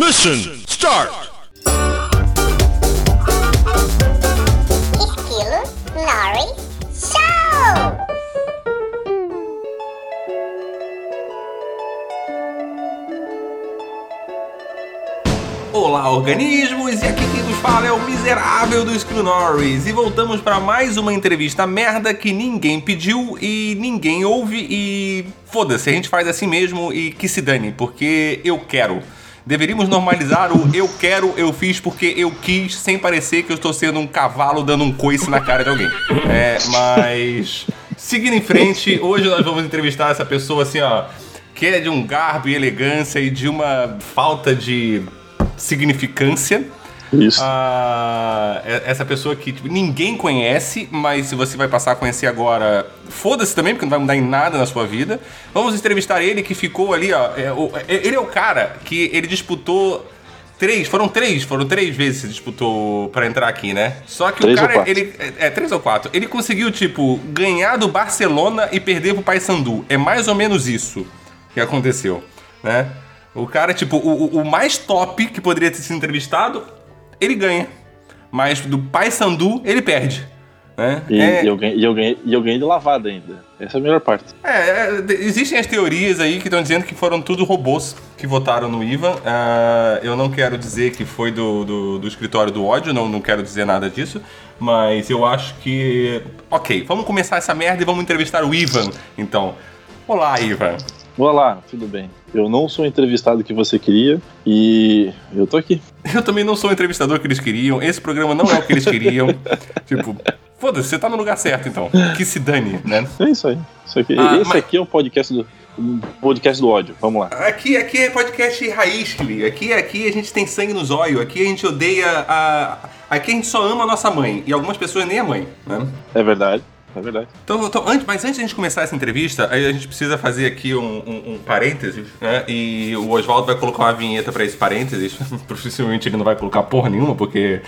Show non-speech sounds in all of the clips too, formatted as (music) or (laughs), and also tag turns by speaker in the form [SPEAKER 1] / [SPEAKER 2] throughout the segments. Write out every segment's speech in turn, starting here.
[SPEAKER 1] Mission start!
[SPEAKER 2] Estilo Nori Show!
[SPEAKER 3] Olá, organismos! E aqui quem nos fala é o miserável do Screw Norris. E voltamos para mais uma entrevista merda que ninguém pediu e ninguém ouve. E foda-se, a gente faz assim mesmo e que se dane, porque eu quero. Deveríamos normalizar o eu quero, eu fiz porque eu quis, sem parecer que eu estou sendo um cavalo dando um coice na cara de alguém. É, mas. Seguindo em frente, hoje nós vamos entrevistar essa pessoa assim, ó. Que é de um garbo e elegância e de uma falta de significância.
[SPEAKER 4] Isso.
[SPEAKER 3] Ah, é- essa pessoa que tipo, ninguém conhece, mas se você vai passar a conhecer agora, foda-se também, porque não vai mudar em nada na sua vida. Vamos entrevistar ele que ficou ali, ó. é, o- é- ele é o cara que ele disputou. Três, foram três, foram três vezes que disputou pra entrar aqui, né? Só que
[SPEAKER 4] Três
[SPEAKER 3] o cara, ele. É, é, três ou quatro. Ele conseguiu, tipo, ganhar do Barcelona e perder pro Paysandu. É mais ou menos isso que aconteceu, né? O cara, tipo, o- o mais top que poderia ter sido entrevistado, ele ganha. Mas do Paysandu, ele perde. Né?
[SPEAKER 4] E,
[SPEAKER 3] é,
[SPEAKER 4] e eu ganhei, e, eu ganhei, e eu ganhei de lavada ainda. Essa é a melhor parte.
[SPEAKER 3] é, é, existem as teorias aí que estão dizendo que foram tudo robôs que votaram no Ivan. Ah, eu não quero dizer que foi do, do, do escritório do ódio, não, não quero dizer nada disso. Mas eu acho que. Ok, vamos começar essa merda e vamos entrevistar o Ivan, então. Olá, Ivan.
[SPEAKER 4] Olá, tudo bem? Eu não sou o entrevistado que você queria e eu tô aqui. (laughs)
[SPEAKER 3] Eu também não sou o entrevistador que eles queriam. Esse programa não é o que eles queriam. (laughs) tipo, foda-se, você tá no lugar certo, então. Que se dane, né?
[SPEAKER 4] É isso aí. Isso aqui.
[SPEAKER 3] Ah,
[SPEAKER 4] Esse
[SPEAKER 3] mas-
[SPEAKER 4] aqui é o podcast do, podcast do ódio. Vamos lá.
[SPEAKER 3] Aqui, aqui é podcast raiz, Kili. Aqui, aqui a gente tem sangue no zóio. Aqui a gente odeia a. Aqui a gente só ama a nossa mãe. E algumas pessoas nem a mãe, né?
[SPEAKER 4] É verdade. É verdade.
[SPEAKER 3] Então, então, antes, mas antes de a gente começar essa entrevista, aí a gente precisa fazer aqui um, um, um parênteses, né? E o Oswaldo vai colocar uma vinheta pra esse parênteses. (laughs) Possivelmente ele não vai colocar porra nenhuma, porque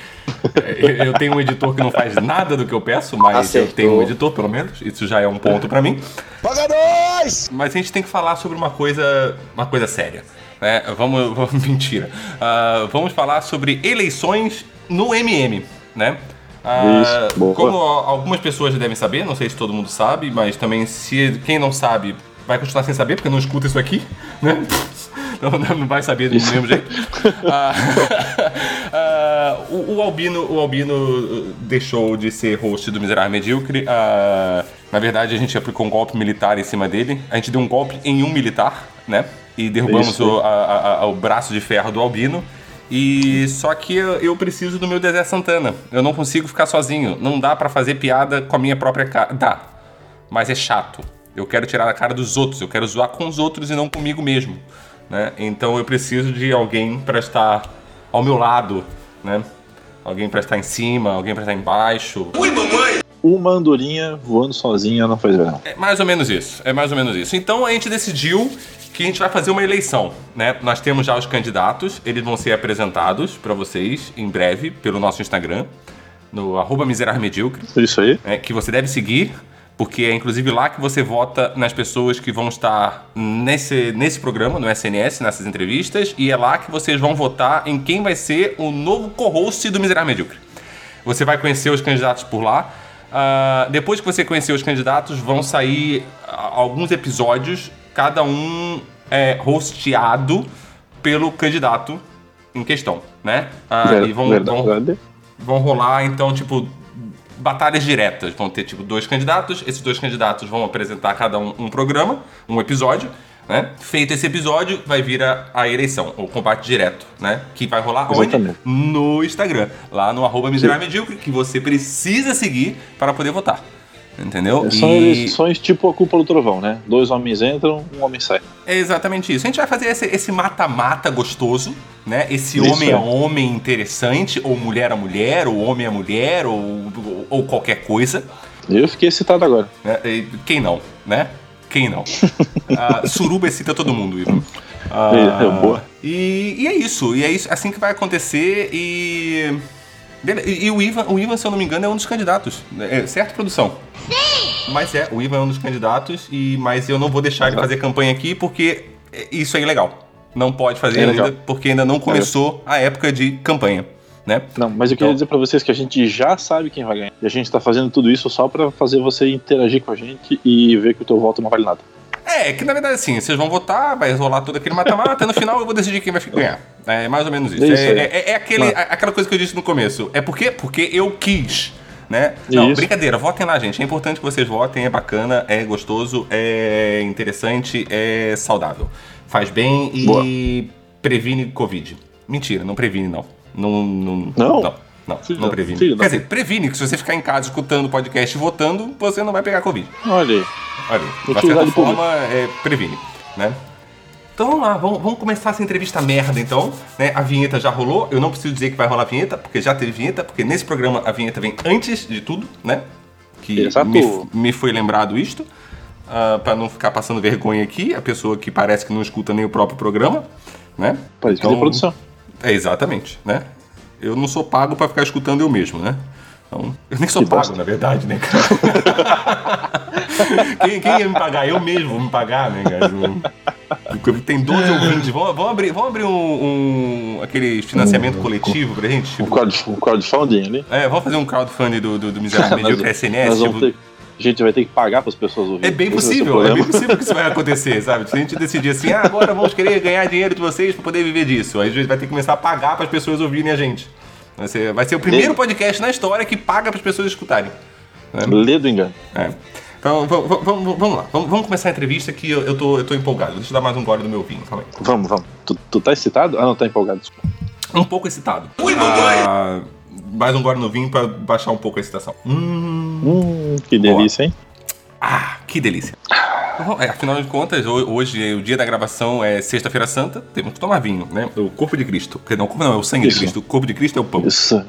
[SPEAKER 3] é, eu tenho um editor que não faz nada do que eu peço, mas
[SPEAKER 4] Acertou.
[SPEAKER 3] eu tenho um editor, pelo menos. Isso já é um ponto pra mim.
[SPEAKER 1] Paga nós!
[SPEAKER 3] Mas a gente tem que falar sobre uma coisa, uma coisa séria. Né? Vamos, vamos (laughs) mentira. Ah, vamos falar sobre eleições no MM, né? Ah,
[SPEAKER 4] Isso,
[SPEAKER 3] como algumas pessoas já devem saber, não sei se todo mundo sabe, mas também se quem não sabe vai continuar sem saber porque não escuta isso aqui, né? (laughs) Então não vai saber do mesmo jeito. (laughs) Ah, (laughs) ah, o, o Albino, o Albino uh, deixou de ser host do Miserável Medíocre. Ah, na verdade, a gente aplicou um golpe militar em cima dele. A gente deu um golpe em um militar, né? E derrubamos o, a- a- a- o braço de ferro do Albino. E só que eu, eu preciso do meu Dedé Santana. Eu não consigo ficar sozinho. Não dá pra fazer piada com a minha própria cara. Dá, mas é chato. Eu quero tirar a cara dos outros. Eu quero zoar com os outros e não comigo mesmo. Né? Então eu preciso de alguém pra estar ao meu lado, né? Alguém pra estar em cima, alguém pra estar embaixo.
[SPEAKER 4] Uma andorinha voando sozinha não faz verão.
[SPEAKER 3] É mais ou menos isso. É mais ou menos isso. Então a gente decidiu que a gente vai fazer uma eleição, né? Nós temos já os candidatos, eles vão ser apresentados pra vocês em breve pelo nosso Instagram, no arroba miserável medíocre.
[SPEAKER 4] Isso aí.
[SPEAKER 3] é, que você deve seguir, porque é inclusive lá que você vota nas pessoas que vão estar nesse, nesse programa, no SNS, nessas entrevistas, e é lá que vocês vão votar em quem vai ser o novo co-host do Miserável Medíocre. Você vai conhecer os candidatos por lá. Ah, depois que você conhecer os candidatos, vão sair alguns episódios, cada um é, hosteado pelo candidato em questão, né? Ah,
[SPEAKER 4] Ver-
[SPEAKER 3] e vão, vão, vão rolar, então, tipo, batalhas diretas. Vão ter, tipo, dois candidatos. Esses dois candidatos vão apresentar cada um um programa, um episódio. Né? Feito esse episódio, vai vir a, a eleição, o combate direto, né? Que vai rolar
[SPEAKER 4] Exatamente.
[SPEAKER 3] onde? No Instagram, lá no arroba que você precisa seguir para poder votar. Entendeu?
[SPEAKER 4] São
[SPEAKER 3] E-
[SPEAKER 4] eleições tipo a culpa do trovão, né? Dois homens entram, um homem sai.
[SPEAKER 3] É exatamente isso. A gente vai fazer esse- mata-mata gostoso, né? Esse
[SPEAKER 4] Isso
[SPEAKER 3] homem
[SPEAKER 4] é.
[SPEAKER 3] a homem interessante, ou mulher a mulher, ou homem a mulher, ou, ou- ou qualquer coisa.
[SPEAKER 4] Eu fiquei excitado agora.
[SPEAKER 3] E Quem não, né? Quem não? (laughs) Ah, suruba excita todo mundo, Ivan. Ah,
[SPEAKER 4] É, é boa.
[SPEAKER 3] E, e é isso, e é isso assim que vai acontecer e. E, e o, Ivan, o Ivan, se eu não me engano, é um dos candidatos. É, certo, produção? Sim! Mas é, o Ivan é um dos candidatos, e, mas eu não vou deixar ele fazer campanha aqui porque isso é ilegal. Não pode fazer
[SPEAKER 4] É
[SPEAKER 3] ainda, porque ainda não começou a época de campanha, né?
[SPEAKER 4] Não, mas eu queria
[SPEAKER 3] Então-
[SPEAKER 4] dizer pra vocês que a gente já sabe quem vai ganhar. E a gente tá fazendo tudo isso só pra fazer você interagir com a gente e ver que o teu voto não vale nada.
[SPEAKER 3] É, que na verdade assim, vocês vão votar, vai rolar todo aquele mata-mata, no final eu vou decidir quem vai ganhar. É mais ou menos isso.
[SPEAKER 4] É isso
[SPEAKER 3] É,
[SPEAKER 4] aí.
[SPEAKER 3] é- é aquele,
[SPEAKER 4] Claro.
[SPEAKER 3] a- aquela coisa que eu disse no começo. É por quê? Porque eu quis. Né? Não,
[SPEAKER 4] Isso.
[SPEAKER 3] brincadeira, votem lá, gente. É importante que vocês votem, é bacana, é gostoso, é interessante, é saudável. Faz bem e
[SPEAKER 4] Boa.
[SPEAKER 3] previne Covid. Mentira, não previne, não. Não? Não?
[SPEAKER 4] Não?
[SPEAKER 3] Não, não, não previne. Quer dizer, previne que se você ficar em casa escutando o podcast e votando, você não vai pegar Covid.
[SPEAKER 4] Olha aí.
[SPEAKER 3] Olha, de uma
[SPEAKER 4] Utilidade
[SPEAKER 3] certa forma, é, previne, né? Então vamos lá, vamos, vamos começar essa entrevista merda então, né? A vinheta já rolou, eu não preciso dizer que vai rolar a vinheta, porque já teve vinheta, porque nesse programa a vinheta vem antes de tudo, né? Que me, me foi lembrado isto, ah, pra não ficar passando vergonha aqui, a pessoa que parece que não escuta nem o próprio programa, né?
[SPEAKER 4] Parece que tem produção.
[SPEAKER 3] É, exatamente, né? Eu não sou pago pra ficar escutando eu mesmo, né? Então, eu nem sou
[SPEAKER 4] Que
[SPEAKER 3] pago,
[SPEAKER 4] bosta.
[SPEAKER 3] na verdade, né, cara? (laughs) quem, quem ia me pagar? Eu mesmo vou me pagar, né, cara? Tem 12 ouvintes. Vamos, vamos abrir, vamos abrir um, um- aquele financiamento coletivo pra gente?
[SPEAKER 4] Um,
[SPEAKER 3] Tipo,
[SPEAKER 4] crowd, um crowdfunding ali.
[SPEAKER 3] é, vamos fazer um crowdfunding do, do, do (laughs) Miserável Medíocre SNS?
[SPEAKER 4] nós
[SPEAKER 3] tipo,
[SPEAKER 4] a gente vai ter que pagar para as pessoas ouvirem.
[SPEAKER 3] é bem
[SPEAKER 4] o
[SPEAKER 3] possível, é
[SPEAKER 4] problema.
[SPEAKER 3] bem possível que isso vai acontecer, sabe? Se a gente decidir assim, ah, agora vamos querer ganhar dinheiro de vocês pra poder viver disso. Aí a gente vai ter que começar a pagar para as pessoas ouvirem a gente. Vai ser, vai ser o primeiro podcast na história que paga para as pessoas escutarem.
[SPEAKER 4] Lê do engano.
[SPEAKER 3] É. Então vamos, vamos, vamos lá, vamos, vamos começar a entrevista que eu, eu, tô, eu tô empolgado. Deixa eu dar mais um gole do meu vinho, calma aí.
[SPEAKER 4] Vamos, vamos. Tu, tu tá excitado? Ah, não, tá empolgado. desculpa.
[SPEAKER 3] Um pouco excitado. Ah, mais um gole no vinho pra baixar um pouco a excitação. Hum,
[SPEAKER 4] Hum, que delícia, hein?
[SPEAKER 3] ah, que delícia. Bom, é, afinal de contas, ho- hoje, o dia da gravação é Sexta-feira Santa, temos que tomar vinho, né? O corpo de Cristo. Não, o corpo não, é o sangue
[SPEAKER 4] Isso.
[SPEAKER 3] de Cristo. O corpo de Cristo é o pão.
[SPEAKER 4] Isso.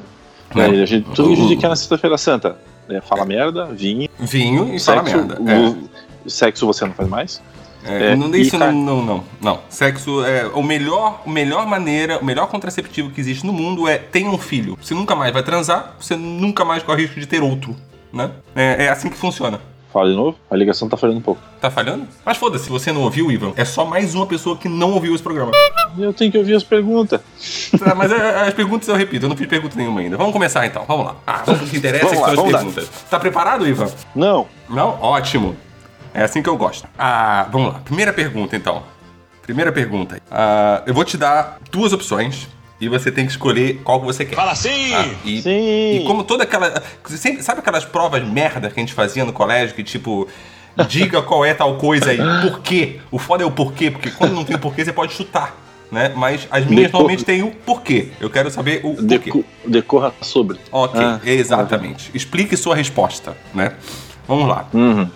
[SPEAKER 3] Né?
[SPEAKER 4] É, a gente, tudo que a gente quer na sexta-feira santa. É, fala merda, vinho,
[SPEAKER 3] Vinho e fala
[SPEAKER 4] sexo.
[SPEAKER 3] merda.
[SPEAKER 4] o- Sexo você não faz mais.
[SPEAKER 3] É,
[SPEAKER 4] É,
[SPEAKER 3] não, isso não, não, não, não. Sexo é o melhor, a melhor maneira, o melhor contraceptivo que existe no mundo é tenha um filho. Você nunca mais vai transar, você nunca mais corre risco de ter outro, né? É, é assim que funciona.
[SPEAKER 4] Fala de novo. A ligação tá falhando um pouco.
[SPEAKER 3] Tá falhando? Mas foda-se, se você não ouviu, Ivan, é só mais uma pessoa que não ouviu esse programa.
[SPEAKER 4] Eu tenho que ouvir as perguntas.
[SPEAKER 3] Tá, mas é, as perguntas eu repito, eu não fiz pergunta nenhuma ainda. Vamos começar então, vamos lá. Ah, vamos pro que interessa,
[SPEAKER 4] Vamos
[SPEAKER 3] que
[SPEAKER 4] lá,
[SPEAKER 3] são as perguntas. Tá preparado, Ivan?
[SPEAKER 4] Não.
[SPEAKER 3] Não? Ótimo. É assim que eu gosto. Ah, vamos lá. Primeira pergunta, então. Primeira pergunta. Ah, eu vou te dar duas opções e você tem que escolher qual que você quer.
[SPEAKER 1] Fala assim!
[SPEAKER 3] Ah, e,
[SPEAKER 4] Sim.
[SPEAKER 3] e como toda aquela. sempre- sabe aquelas provas merda que a gente fazia no colégio que tipo. Diga qual é tal coisa aí, por quê? O foda é o porquê, porque quando não tem o porquê, você pode chutar, né? Mas as minhas
[SPEAKER 4] Decor-
[SPEAKER 3] normalmente tem o porquê. Eu quero saber o porquê.
[SPEAKER 4] Deco- decorra sobre.
[SPEAKER 3] Ok,
[SPEAKER 4] Ah,
[SPEAKER 3] exatamente. Explique sua resposta, né? Vamos lá.
[SPEAKER 4] Uhum.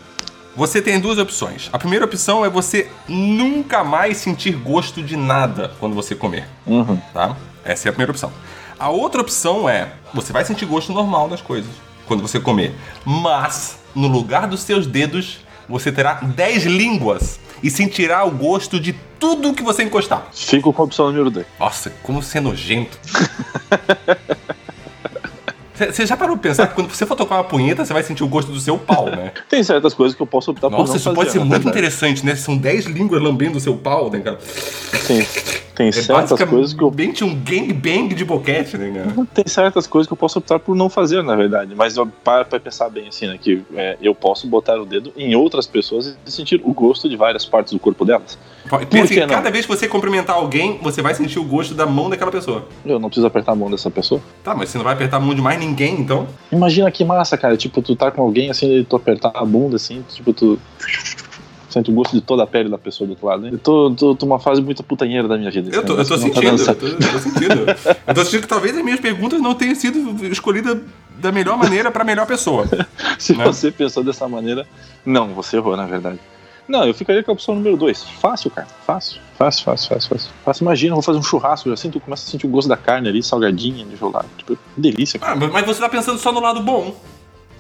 [SPEAKER 3] Você tem duas opções. A primeira opção é você nunca mais sentir gosto de nada quando você comer,
[SPEAKER 4] Uhum.
[SPEAKER 3] tá? Essa é a primeira opção. A outra opção é você vai sentir gosto normal das coisas quando você comer, mas no lugar dos seus dedos você terá 10 línguas e sentirá o gosto de tudo que você encostar.
[SPEAKER 4] Fico com a opção número 2.
[SPEAKER 3] Nossa, como você é nojento. (laughs) Você já parou pra pensar que quando você for tocar uma punheta, você vai sentir o gosto do seu pau, né?
[SPEAKER 4] Tem certas coisas que eu posso optar por não
[SPEAKER 3] Nossa, isso
[SPEAKER 4] fazer.
[SPEAKER 3] pode ser muito
[SPEAKER 4] verdade.
[SPEAKER 3] interessante, né? São 10 línguas lambendo o seu pau, né, cara?
[SPEAKER 4] Tem, tem
[SPEAKER 3] É
[SPEAKER 4] certas coisas que eu
[SPEAKER 3] um gangbang de boquete, né, cara?
[SPEAKER 4] Tem certas coisas que eu posso optar por não fazer, na verdade. Mas para pra pensar bem assim, né? Que é, eu posso botar o dedo em outras pessoas e sentir o gosto de várias partes do corpo delas.
[SPEAKER 3] Pensa
[SPEAKER 4] que
[SPEAKER 3] que
[SPEAKER 4] não?
[SPEAKER 3] cada vez que você cumprimentar alguém, você vai sentir o gosto da mão daquela pessoa.
[SPEAKER 4] Eu não preciso apertar a mão dessa pessoa.
[SPEAKER 3] Tá, mas você não vai apertar a mão de mais ninguém, então?
[SPEAKER 4] Imagina que massa, cara. Tipo, tu tá com alguém assim, e tu apertar a bunda assim, tipo, tu. Sente o gosto de toda a pele da pessoa do outro lado. né? Eu tô, tô, tô uma fase muito putanheira da minha vida.
[SPEAKER 3] Eu tô, eu tô
[SPEAKER 4] não
[SPEAKER 3] sentindo,
[SPEAKER 4] tá
[SPEAKER 3] eu tô, eu tô sentindo. Eu tô sentindo que talvez as minhas perguntas não tenham sido escolhidas da melhor maneira pra melhor pessoa. (laughs)
[SPEAKER 4] Se
[SPEAKER 3] né?
[SPEAKER 4] você pensou dessa maneira, não, você errou, na verdade. Não, eu ficaria com a opção número 2. Fácil, cara. Fácil. Fácil, fácil, fácil, fácil. Fácil. Imagina, eu vou fazer um churrasco, já sinto, começa a sentir o gosto da carne ali, salgadinha, de jogar. Tipo, delícia, cara.
[SPEAKER 3] Ah, mas você tá pensando só no lado bom.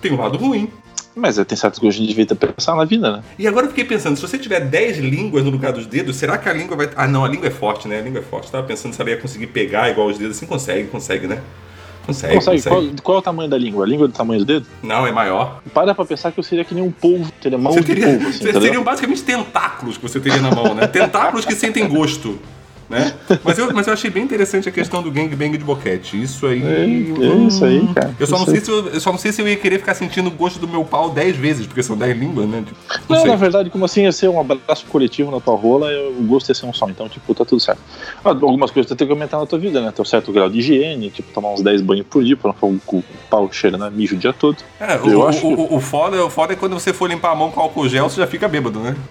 [SPEAKER 3] Tem um lado ruim.
[SPEAKER 4] Mas é, tem certas coisas que a gente devia pensar na vida, né?
[SPEAKER 3] E agora eu fiquei pensando, se você tiver 10 línguas no lugar dos dedos, será que a língua vai. Ah, não, a língua é forte, né? A língua é forte. Tava pensando se ela ia conseguir pegar igual os dedos. Assim, consegue, consegue, né? Consegue,
[SPEAKER 4] Consegue?
[SPEAKER 3] consegue.
[SPEAKER 4] Qual, qual é o tamanho da língua? A língua é do tamanho do dedo?
[SPEAKER 3] Não, é maior.
[SPEAKER 4] Para pra pensar que eu seria que nem um polvo, teria mão
[SPEAKER 3] Você
[SPEAKER 4] de
[SPEAKER 3] teria,
[SPEAKER 4] polvo, assim,
[SPEAKER 3] seriam basicamente tentáculos que você teria na mão, né? (laughs) Tentáculos que sentem gosto. Né? Mas eu, mas eu achei bem interessante a questão do gangbang de boquete. Isso aí.
[SPEAKER 4] É, é isso aí, cara.
[SPEAKER 3] Eu só, não sei
[SPEAKER 4] aí.
[SPEAKER 3] se eu, eu só não sei se eu ia querer ficar sentindo o gosto do meu pau 10 vezes, porque são 10 línguas, né? Tipo, Não,
[SPEAKER 4] Não, na verdade, como assim ia ser um abraço coletivo na tua rola, o gosto ia ser um só. Então, tipo, tá tudo certo. Ah, Algumas coisas tu tem que aumentar na tua vida, né? Ter um certo grau de higiene, tipo, tomar uns 10 banhos por dia pra não ficar com o pau cheirando a mijo o dia todo.
[SPEAKER 3] É,
[SPEAKER 4] Eu
[SPEAKER 3] o,
[SPEAKER 4] acho
[SPEAKER 3] o,
[SPEAKER 4] que-
[SPEAKER 3] o foda, o foda é quando você for limpar a mão com álcool gel, você já fica bêbado, né? (laughs)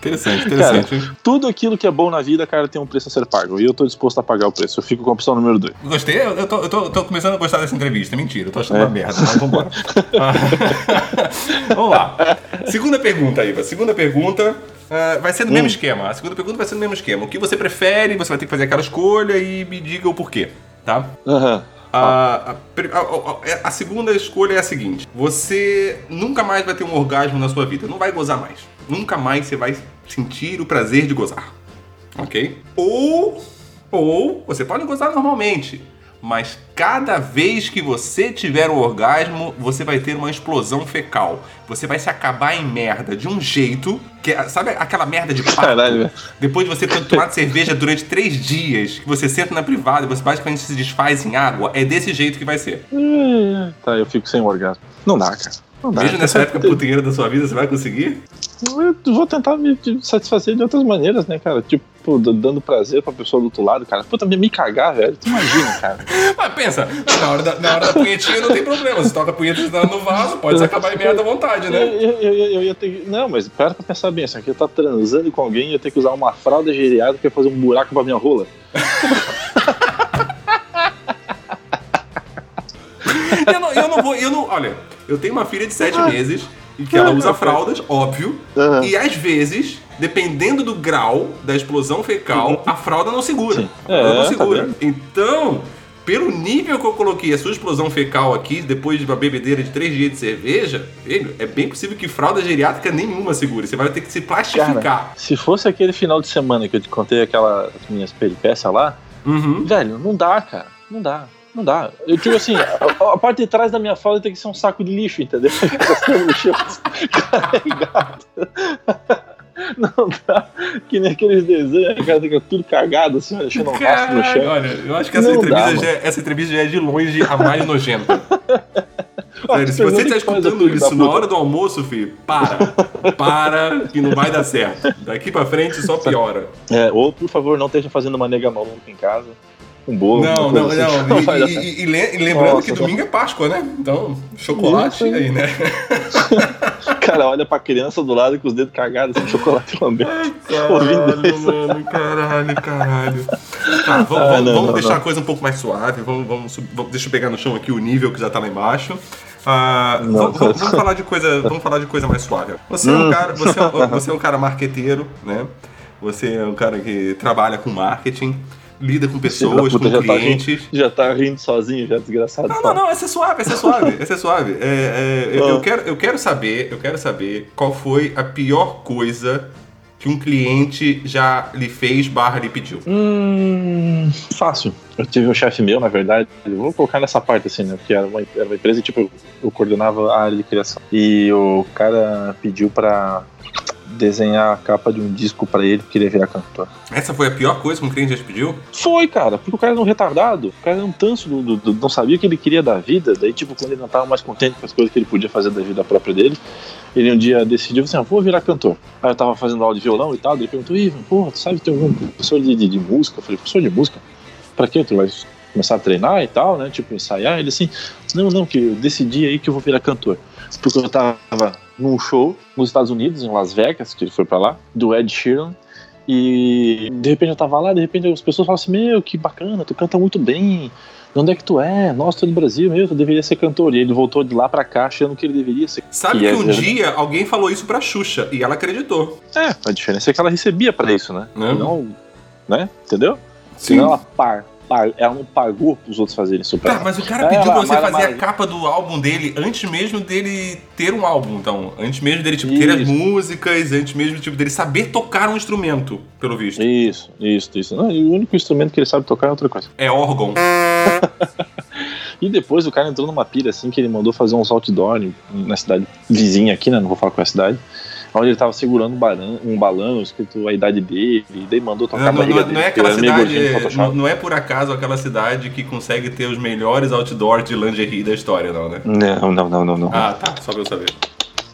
[SPEAKER 3] interessante, interessante. hein?
[SPEAKER 4] Tudo aquilo que é bom na vida, cara, tem um preço a ser pago. E eu tô disposto a pagar o preço. Eu fico com a opção número 2.
[SPEAKER 3] Gostei, eu, eu tô, eu tô- tô começando a gostar dessa entrevista. Mentira, eu tô achando uma merda, mas vambora. (laughs) Vamos lá. Segunda pergunta, Iva. Segunda pergunta ah, vai ser no mesmo esquema. A segunda pergunta vai ser no mesmo esquema. O que você prefere, você vai ter que fazer aquela escolha e me diga o porquê, tá?
[SPEAKER 4] Aham.
[SPEAKER 3] A, a, a- a segunda escolha é a seguinte: você nunca mais vai ter um orgasmo na sua vida, não vai gozar mais. Nunca mais você vai sentir o prazer de gozar. Ok? Ou, ou você pode gozar normalmente, mas cada vez que você tiver um orgasmo, você vai ter uma explosão fecal. Você vai se acabar em merda de um jeito que sabe aquela merda de pato?
[SPEAKER 4] Caralho, velho.
[SPEAKER 3] Depois de você ter tomado cerveja durante três dias, que você senta na privada e você basicamente se desfaz em água, é desse jeito que vai ser.
[SPEAKER 4] Tá, eu fico sem orgasmo. Não dá, cara. Não dá.
[SPEAKER 3] Mesmo nessa época putinheira da sua vida, você vai conseguir?
[SPEAKER 4] Eu vou tentar me satisfazer de outras maneiras, né, cara? Tipo, dando prazer pra pessoa do outro lado, cara. Puta, me cagar, velho. Tu imagina, cara. (laughs)
[SPEAKER 3] Mas pensa, na hora da, na hora da punhetinha não tem problema. Você toca a punheta você tá no vaso, pode se acabar em merda à vontade,
[SPEAKER 4] Eu,
[SPEAKER 3] né?
[SPEAKER 4] eu, eu, eu ia ter que. Não, mas para pra pensar bem, se aqui eu tá transando com alguém, eu ia ter que usar uma fralda geriátrica pra fazer um buraco pra minha rola. (laughs)
[SPEAKER 3] Eu não, eu não vou, eu não. Olha, eu tenho uma filha de sete meses e que ela usa fraldas, óbvio.
[SPEAKER 4] Aham.
[SPEAKER 3] E às vezes, dependendo do grau da explosão fecal, a fralda não segura.
[SPEAKER 4] É,
[SPEAKER 3] não
[SPEAKER 4] tá
[SPEAKER 3] segura.
[SPEAKER 4] vendo?
[SPEAKER 3] então, pelo nível que eu coloquei a sua explosão fecal aqui, depois de uma bebedeira de três dias de cerveja, filho, é bem possível que fralda geriátrica nenhuma segure. Você vai ter que se plastificar.
[SPEAKER 4] Cara, se fosse aquele final de semana que eu te contei aquelas minhas peripécias lá,
[SPEAKER 3] Uhum.
[SPEAKER 4] velho, não dá, cara. Não dá. Não dá. Eu digo assim, a, a parte de trás da minha fralda tem que ser um saco de lixo, entendeu? (laughs) Carregado. Não dá. Que nem aqueles desenhos, o cara fica tudo cagado, assim, deixando um rastro no chão.
[SPEAKER 3] olha, eu acho que essa entrevista,
[SPEAKER 4] dá,
[SPEAKER 3] já, é- essa entrevista já é de longe a mais nojenta. (laughs) Sério, se você tá
[SPEAKER 4] a
[SPEAKER 3] escutando isso na hora do almoço, filho, para. Para, que não vai dar certo. Daqui pra frente só piora.
[SPEAKER 4] É, ou, por favor, não esteja fazendo uma nega maluca em casa. Um bolo.
[SPEAKER 3] Não, não,
[SPEAKER 4] assim.
[SPEAKER 3] não.
[SPEAKER 4] vai
[SPEAKER 3] E, (laughs) e- e- e le- lembrando
[SPEAKER 4] Nossa,
[SPEAKER 3] que domingo é Páscoa, né? Então, chocolate
[SPEAKER 4] Isso.
[SPEAKER 3] aí, né? (laughs)
[SPEAKER 4] cara olha pra criança do lado com os dedos cagados, assim, chocolate lambendo. (laughs) Ouvindo
[SPEAKER 3] Caralho,
[SPEAKER 4] isso.
[SPEAKER 3] mano, caralho, caralho. Tá, vamos,
[SPEAKER 4] Ah, não,
[SPEAKER 3] vamos
[SPEAKER 4] não,
[SPEAKER 3] deixar
[SPEAKER 4] não.
[SPEAKER 3] a coisa um pouco mais suave. Vamos, vamos, vamos- deixa eu pegar no chão aqui o nível que já tá lá embaixo. Ah,
[SPEAKER 4] Não.
[SPEAKER 3] vamos, vamos- falar de coisa, vamos falar de coisa mais suave. Você é um
[SPEAKER 4] Hum.
[SPEAKER 3] cara, você é você é um cara marqueteiro, né? Você é um cara que trabalha com marketing, lida com pessoas,
[SPEAKER 4] Puta,
[SPEAKER 3] com
[SPEAKER 4] já tá
[SPEAKER 3] clientes.
[SPEAKER 4] rindo- já tá rindo sozinho, já desgraçado.
[SPEAKER 3] Não, não, não, essa é suave, essa é suave, (laughs) essa é suave. É, é, eu,
[SPEAKER 4] Ah.
[SPEAKER 3] eu quero, eu quero saber, eu quero saber qual foi a pior coisa que um cliente já lhe fez barra lhe pediu.
[SPEAKER 4] Hum, fácil. Eu tive um chefe meu, na verdade, vou colocar nessa parte assim, né? Porque era uma, era uma empresa e, tipo, eu, eu coordenava a área de criação. E o cara pediu pra desenhar a capa de um disco pra ele, porque ele ia virar cantor.
[SPEAKER 3] Essa foi a pior coisa que um cliente já te pediu?
[SPEAKER 4] Foi, cara, porque o cara era um retardado, o cara era um tanso, do, do- não sabia o que ele queria da vida, daí, tipo, quando ele não tava mais contente com as coisas que ele podia fazer da vida própria dele, ele um dia decidiu assim, ah, vou virar cantor. Aí eu tava fazendo aula de violão e tal, ele perguntou, Ivan, porra, tu sabe que tem algum professor de, de, de música? Eu falei, professor de música? Pra quê? Tu vai começar a treinar e tal, né, tipo, ensaiar? Ele assim, não, não, que eu decidi aí que eu vou virar cantor. Porque eu tava num show nos Estados Unidos, em Las Vegas, que ele foi pra lá, do Ed Sheeran, e de repente eu tava lá, de repente as pessoas falam assim: Meu, que bacana, tu canta muito bem. De onde é que tu é? Nossa, tu é do Brasil, meu, tu deveria ser cantor. E ele voltou de lá pra cá achando que ele deveria ser.
[SPEAKER 3] Sabe
[SPEAKER 4] E
[SPEAKER 3] que
[SPEAKER 4] é
[SPEAKER 3] um dia alguém falou isso pra Xuxa e ela acreditou.
[SPEAKER 4] É, a diferença é que ela recebia pra isso, né?
[SPEAKER 3] Né?
[SPEAKER 4] Não, né? Entendeu? Senão ela, par, ela não pagou pros outros fazerem isso pra
[SPEAKER 3] Tá, mas o cara
[SPEAKER 4] É,
[SPEAKER 3] pediu pra
[SPEAKER 4] lá,
[SPEAKER 3] você
[SPEAKER 4] mas-
[SPEAKER 3] fazer a capa do álbum dele antes mesmo dele ter um álbum, então. Antes mesmo dele tipo, ter as
[SPEAKER 4] Isso.
[SPEAKER 3] músicas, antes mesmo tipo, dele saber tocar um instrumento, pelo visto.
[SPEAKER 4] Isso, isso, isso. Não, e o único instrumento que ele sabe tocar é outra coisa.
[SPEAKER 3] É órgão. (laughs)
[SPEAKER 4] E depois o cara entrou numa pilha assim que ele mandou fazer uns outdoor na cidade vizinha aqui, né? Não vou falar qual é a cidade. Onde ele tava segurando um, baran, um balão escrito a idade dele, e daí mandou tocar
[SPEAKER 3] Não,
[SPEAKER 4] a
[SPEAKER 3] não, não é-
[SPEAKER 4] dele,
[SPEAKER 3] não é aquela cidade. Não, não é por acaso aquela cidade que consegue ter os melhores outdoors de lingerie da história, não, né?
[SPEAKER 4] Não, não, não, não, não.
[SPEAKER 3] Ah, tá. Só pra eu saber.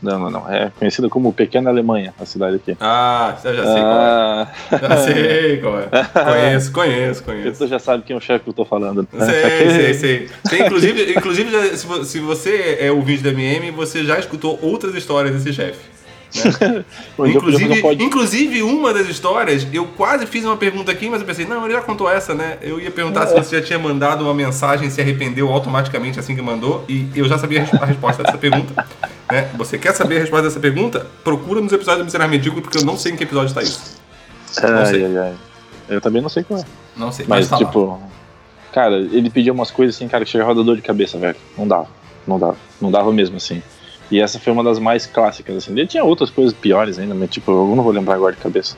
[SPEAKER 4] Não, não, não. É conhecida como Pequena Alemanha, a cidade aqui.
[SPEAKER 3] Ah, eu já sei qual é.
[SPEAKER 4] Ah,
[SPEAKER 3] Já sei qual é. Conheço, conheço, conheço.
[SPEAKER 4] você já sabe quem é o chefe que eu tô falando. né? (laughs)
[SPEAKER 3] Sei, sei, sei. Sei, inclusive, inclusive já- se você é ouvinte da MM, você já escutou outras histórias desse chefe. (laughs) né? Inclusive,
[SPEAKER 4] pode-
[SPEAKER 3] inclusive, uma das histórias, eu quase fiz uma pergunta aqui, mas eu pensei, não, ele já contou essa, né? Eu ia perguntar se você já tinha mandado uma mensagem e se arrependeu automaticamente assim que mandou, e eu já sabia a res- a resposta dessa pergunta. (laughs) Né? Você quer saber a resposta dessa pergunta? Procura nos episódios do Miserável Medíocre, porque eu não sei em que episódio está isso.
[SPEAKER 4] Ai, ai, ai. Eu também não sei qual é.
[SPEAKER 3] Não sei, mas, tá
[SPEAKER 4] tipo, cara, ele pedia umas coisas assim, cara, que chegava a dar dor de cabeça, velho. Não dava. Não dava. Não dava mesmo, assim. E essa foi uma das mais clássicas, assim. Ele tinha outras coisas piores ainda, mas, tipo, eu não vou lembrar agora de cabeça.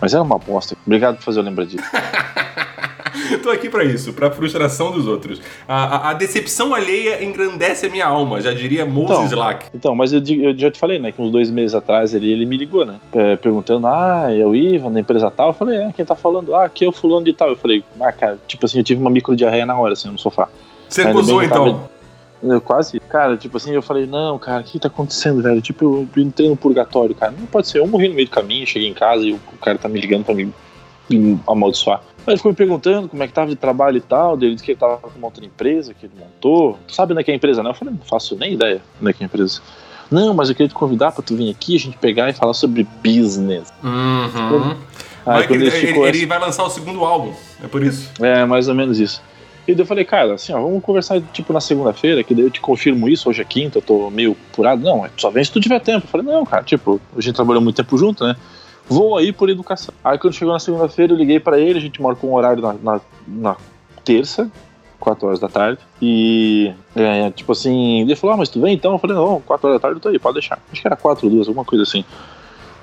[SPEAKER 4] Mas era uma bosta. Obrigado por fazer eu lembrar disso. (laughs)
[SPEAKER 3] Tô aqui pra isso, pra frustração dos outros. A, a- a decepção alheia engrandece a minha alma, já diria Moses
[SPEAKER 4] Então.
[SPEAKER 3] Lack.
[SPEAKER 4] Então, mas eu, eu já te falei, né, que uns dois meses atrás ele, ele me ligou, né, é, perguntando, ah, é o Ivan, da empresa tal? Eu falei, é, quem tá falando? Ah, aqui é o fulano de tal. Eu falei, ah, cara, tipo assim, eu tive uma micro diarreia na hora, assim, no sofá.
[SPEAKER 3] Você
[SPEAKER 4] Ainda
[SPEAKER 3] gozou então?
[SPEAKER 4] tava- Eu quase, cara, tipo assim, eu falei, não, cara, o que tá acontecendo, velho? Tipo, eu entrei no purgatório, cara. Não pode ser, eu morri no meio do caminho, cheguei em casa e o cara tá me ligando pra me, me amaldiçoar. Aí ele ficou me perguntando como é que tava de trabalho e tal. Ele disse que ele tava com uma outra empresa que ele montou. Tu sabe onde é que é a empresa, né? Eu falei, não faço nem ideia onde é que é a empresa. Não, mas eu queria te convidar pra tu vir aqui, a gente pegar e falar sobre business.
[SPEAKER 3] Uhum.
[SPEAKER 4] Aí
[SPEAKER 3] Mas ele,
[SPEAKER 4] ele
[SPEAKER 3] ele-
[SPEAKER 4] assim-
[SPEAKER 3] ele vai lançar o segundo álbum, é por isso.
[SPEAKER 4] É, mais ou menos isso. E daí eu falei, cara, assim, ó, vamos conversar tipo na segunda-feira, que daí eu te confirmo isso, hoje é quinta, eu tô meio apurado. Não, é só vem se tu tiver tempo. Eu falei, não, cara, tipo, a gente trabalhou muito tempo junto, né? Vou aí por educação. Aí quando chegou na segunda-feira, eu liguei pra ele, a gente marcou um horário na, na, na terça, 4 horas da tarde. E, é, tipo assim, ele falou, ah, mas tu vem então? Eu falei, não, 4 horas da tarde eu tô aí, pode deixar. Acho que era 4 ou 2, alguma coisa assim.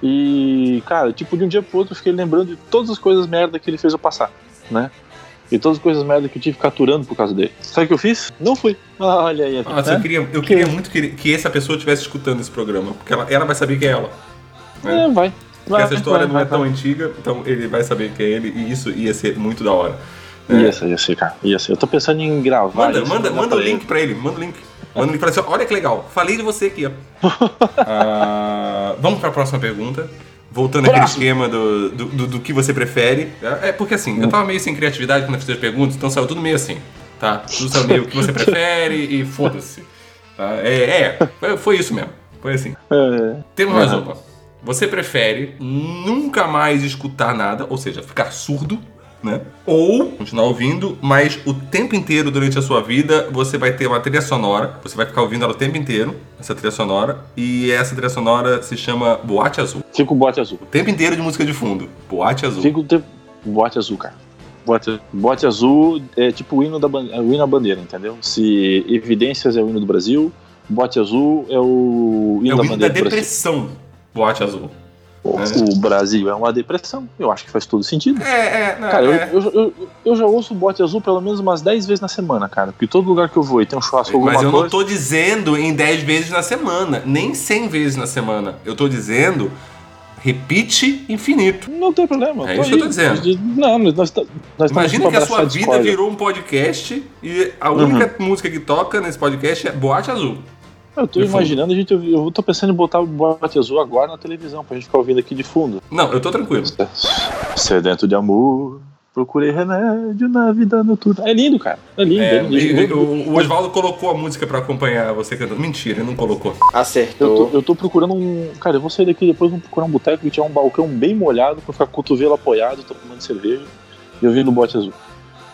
[SPEAKER 4] E, cara, tipo, de um dia pro outro eu fiquei lembrando de todas as coisas merda que ele fez eu passar, né? E todas as coisas merda que eu tive caturando por causa dele. Sabe o que eu fiz? Não fui. Olha aí.
[SPEAKER 3] Nossa,
[SPEAKER 4] né?
[SPEAKER 3] eu queria, eu queria muito que, que essa pessoa estivesse escutando esse programa, porque ela, ela vai saber que é ela.
[SPEAKER 4] É, vai.
[SPEAKER 3] Porque
[SPEAKER 4] vai
[SPEAKER 3] essa história
[SPEAKER 4] vai,
[SPEAKER 3] não é
[SPEAKER 4] vai,
[SPEAKER 3] tão antiga, então ele vai saber que é ele, e isso ia ser muito da hora. É.
[SPEAKER 4] Ia ser, ia ser, cara. Ia ser. Eu tô pensando em gravar
[SPEAKER 3] Manda,
[SPEAKER 4] isso,
[SPEAKER 3] manda, manda o
[SPEAKER 4] ele.
[SPEAKER 3] link pra ele, manda o link. Manda o link pra ele. Olha que legal, falei de você aqui, ó. (laughs) Ah, vamos pra próxima pergunta. Voltando àquele
[SPEAKER 4] Próximo.
[SPEAKER 3] esquema do, do, do- do que você prefere. É porque assim, eu tava meio sem criatividade quando eu fiz as perguntas, então saiu tudo meio assim. Tá? Tudo saiu meio o que você (laughs) prefere e foda-se. Tá? É, é, foi, foi isso mesmo. Foi assim.
[SPEAKER 4] É.
[SPEAKER 3] Temos mais
[SPEAKER 4] Uhum.
[SPEAKER 3] uma. Você prefere nunca mais escutar nada, ou seja, ficar surdo, né? Ou continuar ouvindo, mas o tempo inteiro durante a sua vida você vai ter uma trilha sonora, você vai ficar ouvindo ela o tempo inteiro, essa trilha sonora, e essa trilha sonora se chama Boate Azul.
[SPEAKER 4] Fica o bote azul.
[SPEAKER 3] O tempo inteiro de música de fundo. Boate Azul.
[SPEAKER 4] Fica o tempo. Bote azul, cara. Bote, bote azul é tipo o hino, da, ban- é o hino à bandeira, entendeu? Se Evidências é o hino do Brasil, bote azul é o hino
[SPEAKER 3] É o
[SPEAKER 4] da
[SPEAKER 3] hino da
[SPEAKER 4] bandeira do Brasil.
[SPEAKER 3] depressão. Boate Azul.
[SPEAKER 4] O, o Brasil é uma depressão. Eu acho que faz todo sentido.
[SPEAKER 3] É, é, não,
[SPEAKER 4] Cara, eu,
[SPEAKER 3] é.
[SPEAKER 4] eu, eu, eu já ouço o bote azul pelo menos umas 10 vezes na semana, cara. Porque todo lugar que eu vou e tem um churrasco alguma
[SPEAKER 3] Mas eu não
[SPEAKER 4] coisa.
[SPEAKER 3] tô dizendo em 10 vezes na semana, nem 100 vezes na semana. Eu tô dizendo repeat infinito.
[SPEAKER 4] Não tem problema.
[SPEAKER 3] É isso que eu tô dizendo.
[SPEAKER 4] Não, nós, nós, nós estamos
[SPEAKER 3] Imagina que a sua vida virou um podcast e a única música que toca nesse podcast é Boate Azul.
[SPEAKER 4] Eu tô
[SPEAKER 3] de fundo.
[SPEAKER 4] imaginando, a gente, eu tô pensando em botar o bote azul agora na televisão, pra gente ficar ouvindo aqui de fundo.
[SPEAKER 3] Não, eu tô tranquilo.
[SPEAKER 4] Sedento de amor, procurei remédio na vida noturna. É lindo, cara. É lindo.
[SPEAKER 3] É,
[SPEAKER 4] é lindo.
[SPEAKER 3] e- e- o o Oswaldo colocou a música pra acompanhar você cantando. Mentira, ele não colocou.
[SPEAKER 4] Eu tô,
[SPEAKER 5] Acertou.
[SPEAKER 4] eu tô procurando um. Cara, eu vou sair daqui depois, vou procurar um boteco que tiver um balcão bem molhado pra ficar com o cotovelo apoiado, tomando cerveja e ouvindo o bote azul.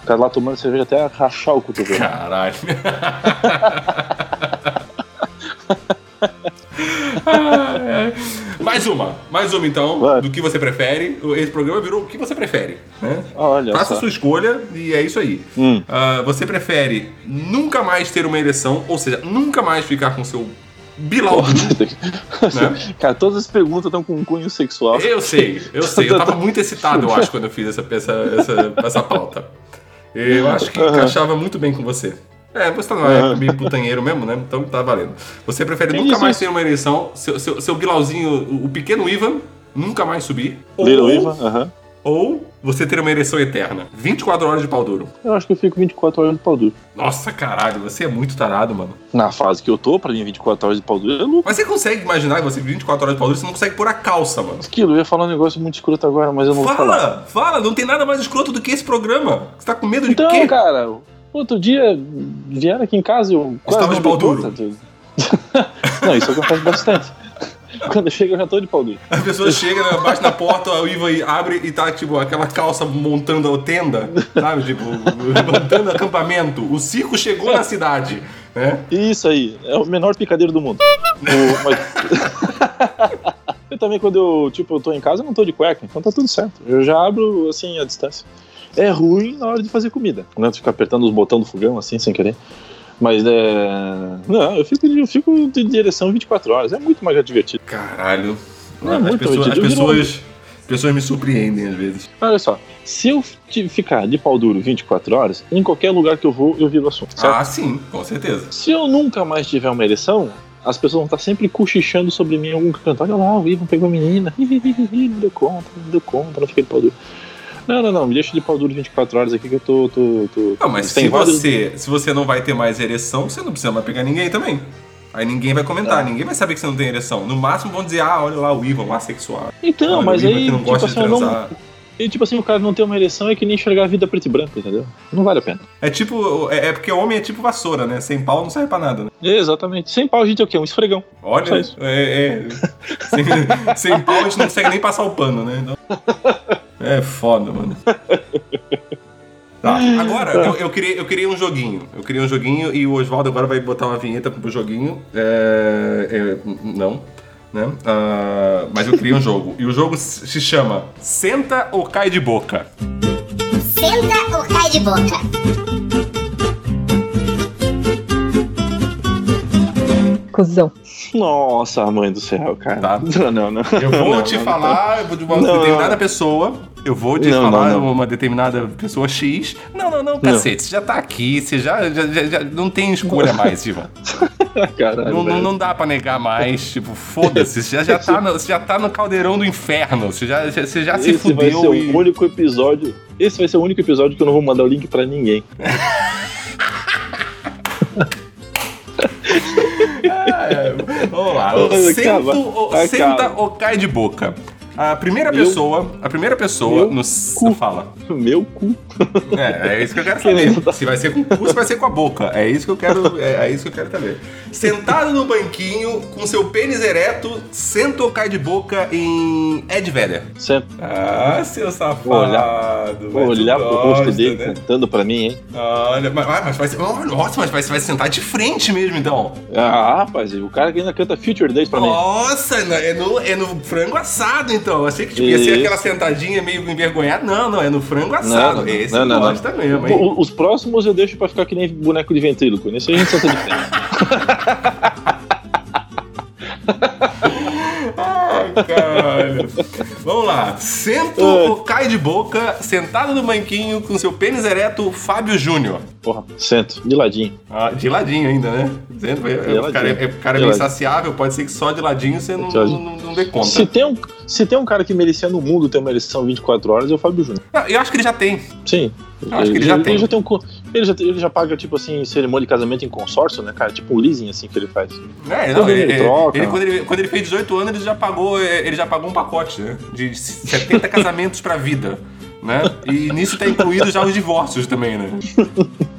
[SPEAKER 4] O cara lá tomando cerveja até rachar o cotovelo.
[SPEAKER 3] Caralho. (laughs) (laughs) mais uma, mais uma então,
[SPEAKER 4] Vai.
[SPEAKER 3] do que você prefere. Esse programa virou o que você prefere, né?
[SPEAKER 4] Olha
[SPEAKER 3] Faça a
[SPEAKER 4] só.
[SPEAKER 3] sua escolha e é isso aí.
[SPEAKER 4] Hum.
[SPEAKER 3] Ah, você prefere nunca mais ter uma ereção, ou seja, nunca mais ficar com seu duro, né? (laughs)
[SPEAKER 4] Cara, todas as perguntas estão com um cunho sexual.
[SPEAKER 3] Eu sei, eu sei. Eu tava (laughs) muito excitado, eu acho, quando eu fiz essa, essa, essa, essa pauta. Eu acho que encaixava muito bem com você. É, você tá época meio putanheiro mesmo, né? Então tá valendo. Você prefere
[SPEAKER 4] Tem
[SPEAKER 3] nunca
[SPEAKER 4] isso,
[SPEAKER 3] mais
[SPEAKER 4] isso.
[SPEAKER 3] ter uma ereção, seu, seu, seu Bilauzinho, o pequeno Ivan, nunca mais subir.
[SPEAKER 4] Little
[SPEAKER 3] ou,
[SPEAKER 4] Ivan, aham.
[SPEAKER 3] ou você ter uma ereção eterna. 24 horas de pau duro.
[SPEAKER 4] Eu acho que eu fico 24 horas de pau duro.
[SPEAKER 3] Nossa, caralho, você é muito tarado, mano.
[SPEAKER 4] Na fase que eu tô, pra mim 24 horas de pau duro é louco.
[SPEAKER 3] Mas você consegue imaginar que você 24 horas de pau duro, você não consegue pôr a calça, mano.
[SPEAKER 4] Esquilo, eu ia falar um negócio muito escroto agora, mas eu não vou falar.
[SPEAKER 3] Fala, fala, não tem nada mais escroto do que esse programa. Você tá com medo de
[SPEAKER 4] Então,
[SPEAKER 3] quê?
[SPEAKER 4] cara, outro dia vieram aqui em casa e eu quase
[SPEAKER 3] Estava de pau duro.
[SPEAKER 4] tudo. (laughs) não, isso acontece bastante. (laughs) Quando chega eu já tô de pau duro.
[SPEAKER 3] A pessoa chega, né, bate na porta, o Ivan aí abre e tá, tipo, aquela calça montando a tenda, sabe? Tipo, montando acampamento. O circo chegou na cidade, né?
[SPEAKER 4] Isso aí, é o menor picadeiro do mundo. O- mas- (laughs) eu também, quando eu, tipo, eu tô em casa, eu não tô de cueca, então tá tudo certo. Eu já abro, assim, a distância. É ruim na hora de fazer comida, né? Tu ficar apertando os botões do fogão, assim, sem querer. Mas é. Não, eu fico, eu fico de direção 24 horas, é muito mais divertido.
[SPEAKER 3] Caralho.
[SPEAKER 4] É
[SPEAKER 3] as as
[SPEAKER 4] divertido. Eu
[SPEAKER 3] pessoas, as pessoas me surpreendem às vezes.
[SPEAKER 4] Olha só, se eu ficar de pau duro 24 horas, em qualquer lugar que eu vou, eu viro assunto, certo?
[SPEAKER 3] Ah, sim, com certeza.
[SPEAKER 4] Se eu nunca mais tiver uma ereção, as pessoas vão estar sempre cochichando sobre mim em algum canto. Olha lá, o Ivan pegou a menina. Não deu conta, não deu conta, não fiquei de pau duro. Não, não, não, me deixa de pau duro 24 horas aqui que eu tô. tô, tô
[SPEAKER 3] Não, mas se
[SPEAKER 4] vários-
[SPEAKER 3] você, se você não vai ter mais ereção, você não precisa mais pegar ninguém também. Aí ninguém vai comentar,
[SPEAKER 4] Ah.
[SPEAKER 3] ninguém vai saber que você não tem ereção. No máximo vão dizer, ah, olha lá o Ivan, o assexual.
[SPEAKER 4] Então,
[SPEAKER 3] Olha,
[SPEAKER 4] mas aí,
[SPEAKER 3] não
[SPEAKER 4] tipo
[SPEAKER 3] gosta
[SPEAKER 4] assim,
[SPEAKER 3] de
[SPEAKER 4] eu não. E tipo assim, o cara não ter uma ereção é que nem enxergar a vida preto e branco, entendeu? Não vale a pena.
[SPEAKER 3] É tipo, é, é porque homem é tipo vassoura, né? Sem pau não serve pra nada, né?
[SPEAKER 4] Exatamente. Sem pau a gente é o quê? Um esfregão.
[SPEAKER 3] Olha,
[SPEAKER 4] isso.
[SPEAKER 3] é, é- sem, (laughs) sem pau a gente não consegue nem passar o pano, né? Então, é foda, mano. Tá, agora eu, eu, queria, eu queria um joguinho. Eu queria um joguinho e o Oswaldo agora vai botar uma vinheta pro joguinho. É, é, não, né? Ah, mas eu queria um jogo. E o jogo se chama Senta ou Cai de Boca.
[SPEAKER 2] Senta ou cai de boca?
[SPEAKER 5] Cusão.
[SPEAKER 4] Nossa, mãe do céu, cara.
[SPEAKER 3] Tá. (laughs)
[SPEAKER 4] Não, não, não.
[SPEAKER 3] Eu vou
[SPEAKER 4] Não,
[SPEAKER 3] te
[SPEAKER 4] não,
[SPEAKER 3] falar, eu vou de uma
[SPEAKER 4] Não,
[SPEAKER 3] determinada
[SPEAKER 4] não.
[SPEAKER 3] pessoa. Eu vou te
[SPEAKER 4] Não,
[SPEAKER 3] falar
[SPEAKER 4] não, não.
[SPEAKER 3] uma determinada pessoa X. Não, não, não, cacete. Você já tá aqui, você já, já, já- já- não tem escolha mais, Ivan. (laughs)
[SPEAKER 4] Caralho,
[SPEAKER 3] Não, não, não dá pra negar mais. Tipo, foda-se. Você já, já, tá no, você já tá no caldeirão do inferno. Você já, já- você já se
[SPEAKER 4] Esse vai ser
[SPEAKER 3] fudeu
[SPEAKER 4] o
[SPEAKER 3] e.
[SPEAKER 4] único episódio. Esse vai ser o único episódio que eu não vou mandar o link pra ninguém. (laughs)
[SPEAKER 3] É, vamos lá. Ou,
[SPEAKER 4] acaba.
[SPEAKER 3] senta ou cai de boca. A primeira
[SPEAKER 4] Meu-
[SPEAKER 3] pessoa, a primeira pessoa
[SPEAKER 4] meu
[SPEAKER 3] no
[SPEAKER 4] cu.
[SPEAKER 3] fala. (laughs)
[SPEAKER 4] Meu cu.
[SPEAKER 3] É, é isso que eu quero (laughs) saber. Se vai ser com o cu, se vai ser com a boca. É isso que eu quero, é, é isso que eu quero saber. Sentado no banquinho, com seu pênis ereto, senta ou cai de boca em Ed Vedder.
[SPEAKER 4] Senta.
[SPEAKER 3] Ah, seu safado.
[SPEAKER 4] Vou olhar- olhar pro rosto dele
[SPEAKER 3] né?
[SPEAKER 4] cantando pra mim, hein?
[SPEAKER 3] Olha, mas, mas vai ser. oh, nossa, mas vai, vai sentar de frente mesmo, então.
[SPEAKER 4] Ah, rapaz, o cara que ainda canta Future Days pra mim.
[SPEAKER 3] Nossa, é no, é no frango assado, então. Eu achei que tipo, ia ser aquela sentadinha meio envergonhada. Não, não, é no frango assado. Esse
[SPEAKER 4] não, não,
[SPEAKER 3] gosta
[SPEAKER 4] não.
[SPEAKER 3] mesmo, hein?
[SPEAKER 4] O- Os próximos eu deixo pra ficar que nem boneco de ventríloco. Nesse aí a gente senta de frente. (laughs)
[SPEAKER 3] Ai, caralho. Vamos lá. Sento
[SPEAKER 4] Ai.
[SPEAKER 3] ou cai de boca, sentado no banquinho com seu pênis ereto, Fábio Júnior.
[SPEAKER 4] Porra, sento, de ladinho.
[SPEAKER 3] Ah, de ladinho ainda, né? Dizendo, é, é, o cara, é, é, o cara é
[SPEAKER 4] De
[SPEAKER 3] meio
[SPEAKER 4] ladinho.
[SPEAKER 3] insaciável, pode ser que só de ladinho você não,
[SPEAKER 4] ladinho.
[SPEAKER 3] não, não dê conta.
[SPEAKER 4] Se tem, um, se tem um cara que merecia no mundo ter uma eleição 24 horas, é o Fábio Júnior.
[SPEAKER 3] Ah, Eu acho que ele já tem.
[SPEAKER 4] Sim.
[SPEAKER 3] Acho que ele já tem.
[SPEAKER 4] Ele já, tem um, ele, já, ele já paga, tipo assim, cerimônia de casamento em consórcio, né, cara? Tipo um leasing, assim, que ele faz.
[SPEAKER 3] É, não,
[SPEAKER 4] Quando
[SPEAKER 3] ele,
[SPEAKER 4] ele
[SPEAKER 3] ele-
[SPEAKER 4] troca.
[SPEAKER 3] ele- quando, ele, quando ele fez 18 anos, ele já pagou, é, ele já pagou um pacote, né? De 70 (laughs) casamentos pra vida, né? E nisso tá incluído já os divórcios também, né? (laughs)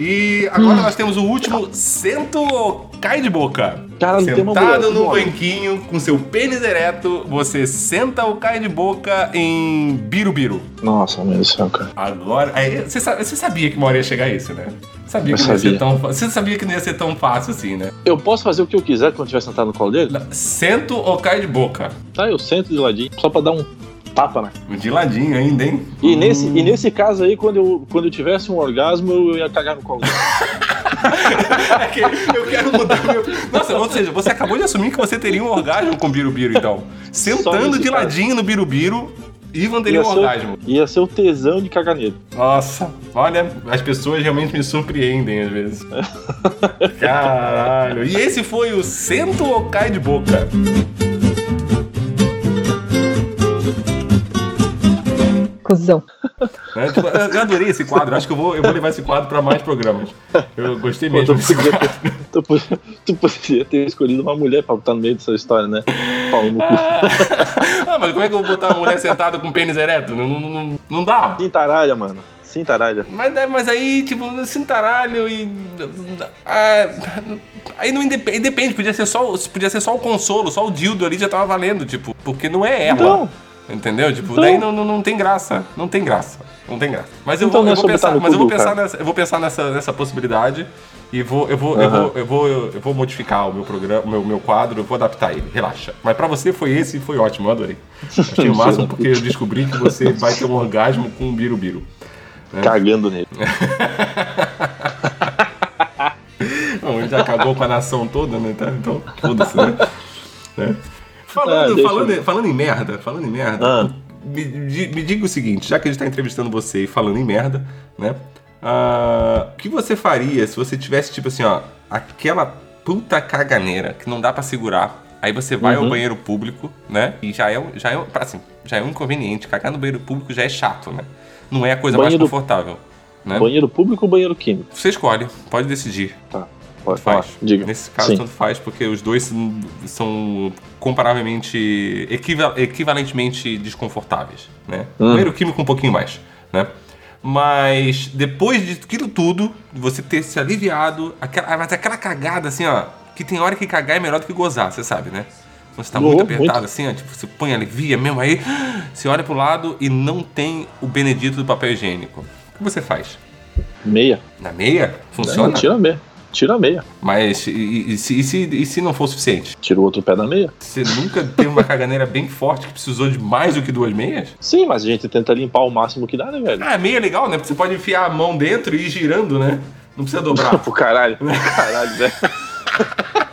[SPEAKER 3] E agora nós temos o último, sento ou cai de boca.
[SPEAKER 4] Cara.
[SPEAKER 3] Sentado no
[SPEAKER 4] Bom,
[SPEAKER 3] banquinho, com seu pênis ereto, você senta ou cai de boca em Birubiru.
[SPEAKER 4] Nossa, meu Deus do céu, cara.
[SPEAKER 3] Agora, aí, você, você sabia que uma hora ia chegar isso, né? Sabia
[SPEAKER 4] Eu
[SPEAKER 3] que não ia ser tão, você sabia que não ia ser tão fácil assim, né?
[SPEAKER 4] Eu posso fazer o que eu quiser quando estiver sentado no colo dele?
[SPEAKER 3] Sento ou cai de boca?
[SPEAKER 4] Tá, eu sento de ladinho, só pra dar um tapa, né?
[SPEAKER 3] De ladinho ainda, hein?
[SPEAKER 4] E, nesse, e nesse caso aí, quando eu, quando eu tivesse um orgasmo, eu ia cagar no colo dele. (laughs) (laughs)
[SPEAKER 3] É que eu quero mudar meu. Nossa, ou seja, você acabou de assumir que você teria um orgasmo com Birubiru, então. (laughs) Sentando
[SPEAKER 4] nesse
[SPEAKER 3] de ladinho no Birubiru, Ivan teria
[SPEAKER 4] Ia
[SPEAKER 3] um
[SPEAKER 4] ser,
[SPEAKER 3] orgasmo.
[SPEAKER 4] ia ser o tesão de caganeiro.
[SPEAKER 3] Nossa, olha, as pessoas realmente me surpreendem às vezes. (laughs) Caralho. E esse foi o Sento ou Cai de Boca?
[SPEAKER 5] Cusão.
[SPEAKER 3] Né? Tipo, eu adorei esse quadro, acho que eu vou, eu vou levar esse quadro pra mais programas. Eu gostei
[SPEAKER 4] Pô,
[SPEAKER 3] mesmo
[SPEAKER 4] tu,
[SPEAKER 3] desse
[SPEAKER 4] podia ter, (laughs) tu, podia, tu podia ter escolhido uma mulher pra botar no meio dessa história, né? Pau no cu. (laughs)
[SPEAKER 3] Ah, mas como é que eu vou botar uma mulher sentada com pênis ereto? Não, não, não, não dá.
[SPEAKER 4] Cintaralha, mano. Cintaralha.
[SPEAKER 3] Mas, é, mas aí, tipo, cintaralho e. ah, aí não independe, depende, podia ser, só, podia ser só o consolo, só o dildo ali já tava valendo, tipo, porque não é ela.
[SPEAKER 4] Então.
[SPEAKER 3] Entendeu? Tipo,
[SPEAKER 4] Então.
[SPEAKER 3] daí não, não, não tem graça. Não tem graça. Não tem graça. Mas eu
[SPEAKER 4] Então
[SPEAKER 3] vou,
[SPEAKER 4] não é
[SPEAKER 3] eu vou pensar, mas eu vou pensar nessa, eu vou pensar nessa, nessa possibilidade e vou, eu vou, eu
[SPEAKER 4] Aham.
[SPEAKER 3] vou, eu vou, eu vou modificar o meu programa, o meu, meu quadro, eu vou adaptar ele. Relaxa. Mas pra você foi esse e foi ótimo, eu adorei. (laughs) Achei o máximo porque eu descobri que você vai ter um orgasmo com um birubiru.
[SPEAKER 4] Cagando nele. (laughs)
[SPEAKER 3] Bom, ele já cagou com a nação toda, né? Então, foda-se, né? (laughs) Né? Falando,
[SPEAKER 4] Ah,
[SPEAKER 3] falando, falando em merda, falando em merda,
[SPEAKER 4] Ah.
[SPEAKER 3] me, me diga o seguinte, já que a gente tá entrevistando você e falando em merda, né? Ah, o que você faria se você tivesse, tipo assim, ó, aquela puta caganeira que não dá pra segurar. Aí você vai ao
[SPEAKER 4] Uhum.
[SPEAKER 3] banheiro público, né? E já é, um- já é, um- assim, já é um inconveniente. Cagar no banheiro público já é chato, né? Não é a coisa
[SPEAKER 4] Banheiro-
[SPEAKER 3] mais confortável. Né?
[SPEAKER 4] Banheiro público ou banheiro químico?
[SPEAKER 3] Você escolhe, pode decidir.
[SPEAKER 4] Tá. Pode
[SPEAKER 3] Faz.
[SPEAKER 4] falar. Diga.
[SPEAKER 3] Nesse caso,
[SPEAKER 4] Sim.
[SPEAKER 3] tanto faz, porque os dois são- comparavelmente. equiva- equivalentemente desconfortáveis, né?
[SPEAKER 4] Hum.
[SPEAKER 3] Primeiro químico um pouquinho mais, né? Mas depois de aquilo tudo, você ter se aliviado, aquela, mas aquela cagada assim, ó, que tem hora que cagar é melhor do que gozar, você sabe, né? Quando você tá
[SPEAKER 4] Oh,
[SPEAKER 3] muito apertado
[SPEAKER 4] muito.
[SPEAKER 3] assim, ó, tipo, você põe alivia mesmo aí, você olha pro lado e não tem o benedito do papel higiênico. O que você faz?
[SPEAKER 4] Meia.
[SPEAKER 3] Na meia? Funciona?
[SPEAKER 4] Não, tira a meia. Tira a meia.
[SPEAKER 3] Mas e, e- e se, e, se, e se não for suficiente?
[SPEAKER 4] Tira o outro pé da meia.
[SPEAKER 3] Você nunca teve uma caganeira bem forte que precisou de mais do que duas meias?
[SPEAKER 4] Sim, mas a gente tenta limpar o máximo que dá, né, velho?
[SPEAKER 3] Ah, meia é legal, né? Porque você pode enfiar a mão dentro e ir girando, né? Não precisa dobrar. (laughs)
[SPEAKER 4] Pro caralho. Caralho, velho. (laughs)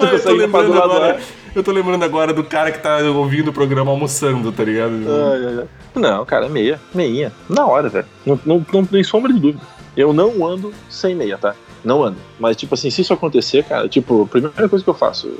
[SPEAKER 3] Ah, (laughs) eu, tô
[SPEAKER 4] consegue limpar do
[SPEAKER 3] lembrando
[SPEAKER 4] lado,
[SPEAKER 3] agora,
[SPEAKER 4] né?
[SPEAKER 3] eu tô lembrando agora do cara que tá ouvindo o programa almoçando, tá ligado?
[SPEAKER 4] Ai, ai, ai. Não, cara, meia. Meinha. Na hora, velho. Não, não, não tem sombra de dúvida. Eu não ando sem meia, tá? Não ando. Mas, tipo assim, se isso acontecer, cara, tipo, a primeira coisa que eu faço,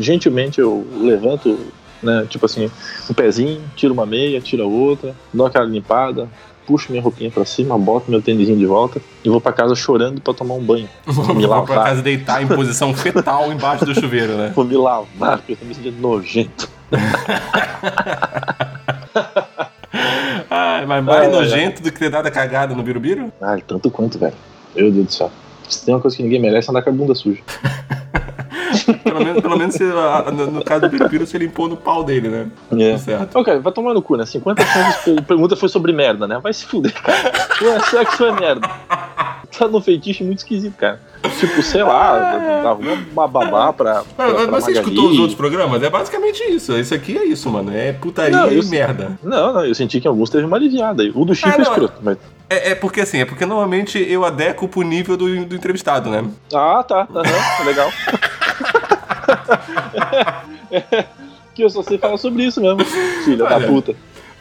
[SPEAKER 4] gentilmente eu levanto, né, tipo assim, um pezinho, tiro uma meia, tiro a outra, dou aquela limpada, puxo minha roupinha pra cima, boto meu tênisinho de volta e vou pra casa chorando pra tomar um banho. (laughs) Me
[SPEAKER 3] Vou pra
[SPEAKER 4] lavar.
[SPEAKER 3] casa deitar em posição fetal embaixo do chuveiro, né?
[SPEAKER 4] Vou me lavar, porque eu tô me sentindo nojento. (laughs)
[SPEAKER 3] Ah, mas mais
[SPEAKER 4] Ai, ai,
[SPEAKER 3] nojento do que ter dado a cagada no birubiru?
[SPEAKER 4] Ai, tanto quanto, velho. Meu Deus do céu. Se tem uma coisa que ninguém merece, é andar com a bunda suja. (laughs)
[SPEAKER 3] Pelo menos, pelo menos ah, no, no caso do birubiru, você limpou no pau dele, né?
[SPEAKER 4] É.
[SPEAKER 3] Tá certo.
[SPEAKER 4] Cara, vai tomar no cu, né? 50 chances, a (laughs) pergunta foi sobre merda, né? Vai se fuder, cara. Ué, sexo é merda. Tá num feitiço muito esquisito, cara. Tipo, sei lá, (laughs) arruma uma babá pra. pra,
[SPEAKER 3] Ah,
[SPEAKER 4] pra
[SPEAKER 3] mas você escutou os outros programas? É basicamente isso. Isso aqui é isso, mano. É putaria
[SPEAKER 4] Não,
[SPEAKER 3] e
[SPEAKER 4] eu-
[SPEAKER 3] merda.
[SPEAKER 4] Não, não, eu senti que em alguns teve uma aliviada. O do Chico
[SPEAKER 3] Ah,
[SPEAKER 4] é
[SPEAKER 3] não,
[SPEAKER 4] escroto, mas.
[SPEAKER 3] É, é porque assim, é porque normalmente eu adequo pro nível do, do entrevistado, né?
[SPEAKER 4] Ah, tá. Aham, legal. (laughs) (laughs) que eu só sei falar sobre isso mesmo. Filha da puta.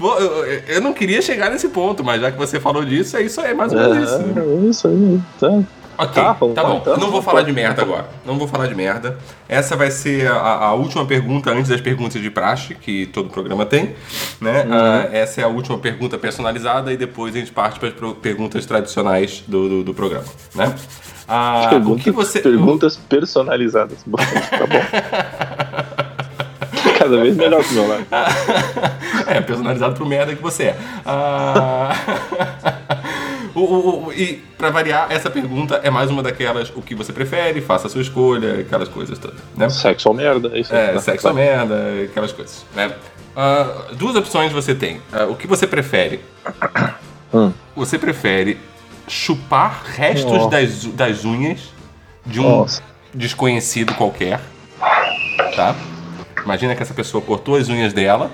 [SPEAKER 3] Eu, eu- não queria chegar nesse ponto, mas já que você falou disso, é isso aí, mais ou menos isso. né?
[SPEAKER 4] É, isso aí. Tá.
[SPEAKER 3] Ok,
[SPEAKER 4] Tá,
[SPEAKER 3] tá,
[SPEAKER 4] vamos lá,
[SPEAKER 3] bom.
[SPEAKER 4] então.
[SPEAKER 3] Não vou falar de merda agora. Não vou falar de merda. Essa vai ser a, a última pergunta antes das perguntas de praxe, que todo programa tem. Né?
[SPEAKER 4] Uhum.
[SPEAKER 3] Ah, essa é a última pergunta personalizada e depois a gente parte para as perguntas tradicionais do, do, do programa. Né? Ah, o
[SPEAKER 4] Pergunta-
[SPEAKER 3] que você.
[SPEAKER 4] Perguntas personalizadas. (laughs) Bom, tá bom. (laughs) Cada vez melhor pro meu lado. (laughs)
[SPEAKER 3] é, personalizado pro merda que você é. Ah, (laughs) o, o- o- e pra variar, essa pergunta é mais uma daquelas: o que você prefere, faça a sua escolha, aquelas coisas todas. Né?
[SPEAKER 4] Sexo ou merda, é isso aí.
[SPEAKER 3] É,
[SPEAKER 4] Tá,
[SPEAKER 3] sexo
[SPEAKER 4] tá.
[SPEAKER 3] ou merda, aquelas coisas. Né? Ah, duas opções você tem. Ah, o que você prefere? (coughs)
[SPEAKER 4] Hum.
[SPEAKER 3] Você prefere chupar restos das, das unhas de um
[SPEAKER 4] Nossa.
[SPEAKER 3] desconhecido qualquer, tá? Imagina que essa pessoa cortou as unhas dela,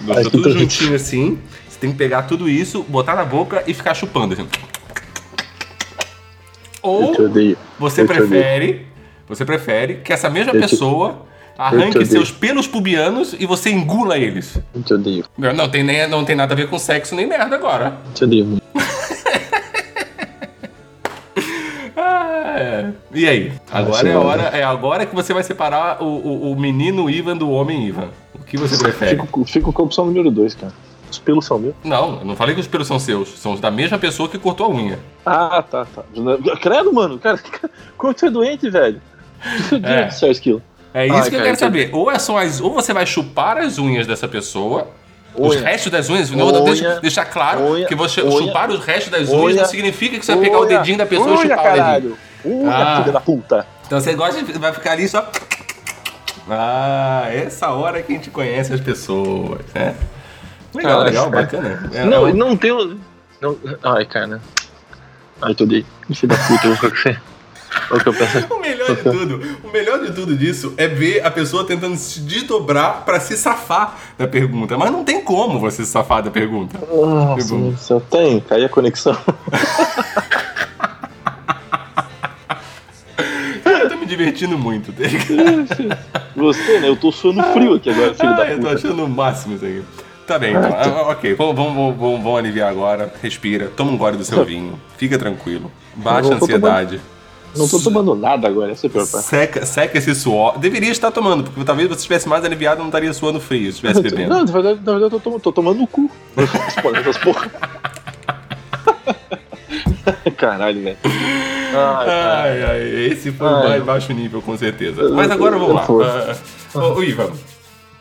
[SPEAKER 3] botou
[SPEAKER 4] Ai,
[SPEAKER 3] tudo juntinho assim. Você tem que pegar tudo isso, botar na boca e ficar chupando. Assim. Ou você prefere, você prefere que essa mesma pessoa arranque seus pelos pubianos e você engula eles.
[SPEAKER 4] Eu te odeio.
[SPEAKER 3] Não tem, nem, não tem nada a ver com sexo nem merda agora.
[SPEAKER 4] Eu te odeio
[SPEAKER 3] é. E aí? Agora é, a hora, é agora que você vai separar o, o, o menino Ivan do homem Ivan. O que você prefere?
[SPEAKER 4] Fico, fico com a opção número 2, cara. Os pelos são meus.
[SPEAKER 3] Não, eu não falei que os pelos são seus. São os da mesma pessoa que cortou a unha.
[SPEAKER 4] Ah, tá, tá. Credo, mano. Cara, como você é doente, velho? Meu (laughs) Deus
[SPEAKER 3] É.
[SPEAKER 4] do céu, esquilo.
[SPEAKER 3] É isso
[SPEAKER 4] Ai,
[SPEAKER 3] que eu
[SPEAKER 4] cara,
[SPEAKER 3] quero
[SPEAKER 4] que-
[SPEAKER 3] saber. Ou, é só as, ou você vai chupar as unhas dessa pessoa, os
[SPEAKER 4] Unha.
[SPEAKER 3] restos das unhas. Não,
[SPEAKER 4] Unha.
[SPEAKER 3] deixa, deixar claro
[SPEAKER 4] Unha.
[SPEAKER 3] que você
[SPEAKER 4] Unha.
[SPEAKER 3] chupar os restos das unhas
[SPEAKER 4] Unha.
[SPEAKER 3] não significa que você vai pegar o dedinho da pessoa e chupar o dedinho.
[SPEAKER 4] Unha,
[SPEAKER 3] Ah.
[SPEAKER 4] filha da puta.
[SPEAKER 3] Então você gosta de. Vai ficar ali só. Ah, essa hora que a gente conhece as pessoas, né? Legal,
[SPEAKER 4] Cara,
[SPEAKER 3] legal,
[SPEAKER 4] é.
[SPEAKER 3] bacana. É,
[SPEAKER 4] Não,
[SPEAKER 3] é
[SPEAKER 4] não tem o. Não... Ai, cara. Ai, tô odeio. Filho da puta, eu vou ficar com você. O que eu penso.
[SPEAKER 3] O melhor de tudo, o melhor de tudo disso é ver a pessoa tentando se desdobrar pra se safar da pergunta. Mas não tem como você se safar da pergunta.
[SPEAKER 4] Nossa, céu. Tem, caiu a conexão. (laughs)
[SPEAKER 3] Eu tô me divertindo muito, tá ligado?
[SPEAKER 4] Você, né? Eu tô suando frio aqui agora, filho
[SPEAKER 3] Ah,
[SPEAKER 4] da
[SPEAKER 3] eu tô
[SPEAKER 4] puta.
[SPEAKER 3] achando o máximo isso aqui. Tá bem, então. Ah, ok, vamos, vamos, vamos, vamos aliviar agora. Respira, toma um gole do seu vinho. Fica tranquilo. Baixa a ansiedade.
[SPEAKER 4] Não tô tomando nada agora, essa é pior.
[SPEAKER 3] Seca, seca esse suor. Deveria estar tomando, porque talvez você estivesse mais aliviado e não estaria suando frio se estivesse bebendo.
[SPEAKER 4] Não, na verdade, na verdade eu tô, tomando- tô tomando no cu. (laughs) Essas porra. (laughs) (laughs) Caralho, velho. Ai.
[SPEAKER 3] Ai, ai, esse foi o
[SPEAKER 4] Ai.
[SPEAKER 3] mais baixo nível, com certeza. Mas agora vamos lá. Ah, Ô, Ivan,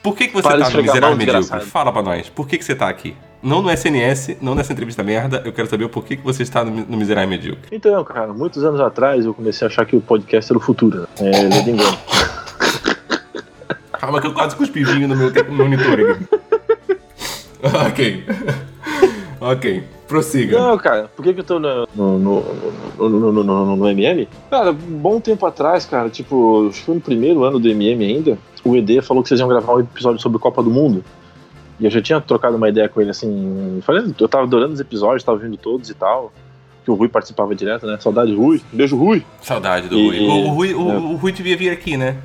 [SPEAKER 3] por que, que você
[SPEAKER 4] Para
[SPEAKER 3] tá no Miserável Medíocre? Fala pra nós. Por que, que você tá aqui? Não no SNS, não nessa entrevista merda. Eu quero saber o porquê que você está no, no Miserável Medíocre.
[SPEAKER 4] Então, cara, muitos anos atrás eu comecei a achar que o podcast era o futuro. Né? É, é de engano. (laughs)
[SPEAKER 3] Calma que eu quase cuspi vinho no meu monitor aqui. (laughs) ok. ok. Prossiga.
[SPEAKER 4] Não, cara, por que, que eu tô no, no, no, no, no, no- no- no MM? Cara, um bom tempo atrás, cara, tipo, acho que foi no primeiro ano do MM ainda, o ED falou que vocês iam gravar um episódio sobre Copa do Mundo. E eu já tinha trocado uma ideia com ele assim. Falei, eu tava adorando os episódios, tava vendo todos e tal. Que o Rui participava direto, né? Saudade, Rui. Beijo, Rui.
[SPEAKER 3] Saudade do
[SPEAKER 4] E-
[SPEAKER 3] Rui. O, o Rui. o-
[SPEAKER 4] é.
[SPEAKER 3] o Rui devia vir aqui, né?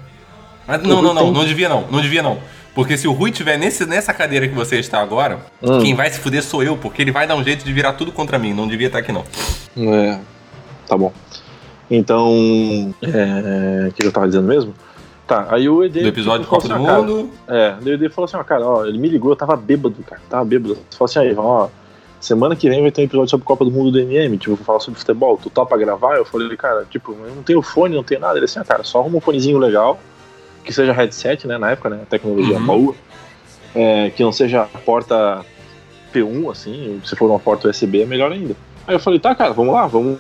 [SPEAKER 3] Mas não, não, não,
[SPEAKER 4] tem-
[SPEAKER 3] não devia não. Não devia não. Porque se o Rui tiver nesse, nessa cadeira que você está agora,
[SPEAKER 4] Hum.
[SPEAKER 3] quem vai se fuder sou eu, porque ele vai dar um jeito de virar tudo contra mim. Não devia estar aqui, não.
[SPEAKER 4] É, tá bom. Então, é, o que eu tava dizendo mesmo? Tá, aí o ED.
[SPEAKER 3] Do episódio Copa do
[SPEAKER 4] assim, "Ah, cara,
[SPEAKER 3] Mundo.
[SPEAKER 4] É, o ED falou assim, ó, cara, ó, ele me ligou, eu tava bêbado, cara, tava bêbado. Ele falou assim, aí, ó, semana que vem vai ter um episódio sobre Copa do Mundo do MM, tipo, vou falar sobre futebol, tu topa gravar? Eu falei, cara, tipo, eu não tenho fone, não tenho nada. Ele assim, ah, cara, só arruma um fonezinho legal, que seja headset, né, na época, né, tecnologia
[SPEAKER 3] Uhum.
[SPEAKER 4] boa, é, que não seja porta P1, assim, se for uma porta USB é melhor ainda. Aí eu falei, tá, cara, vamos lá, vamos,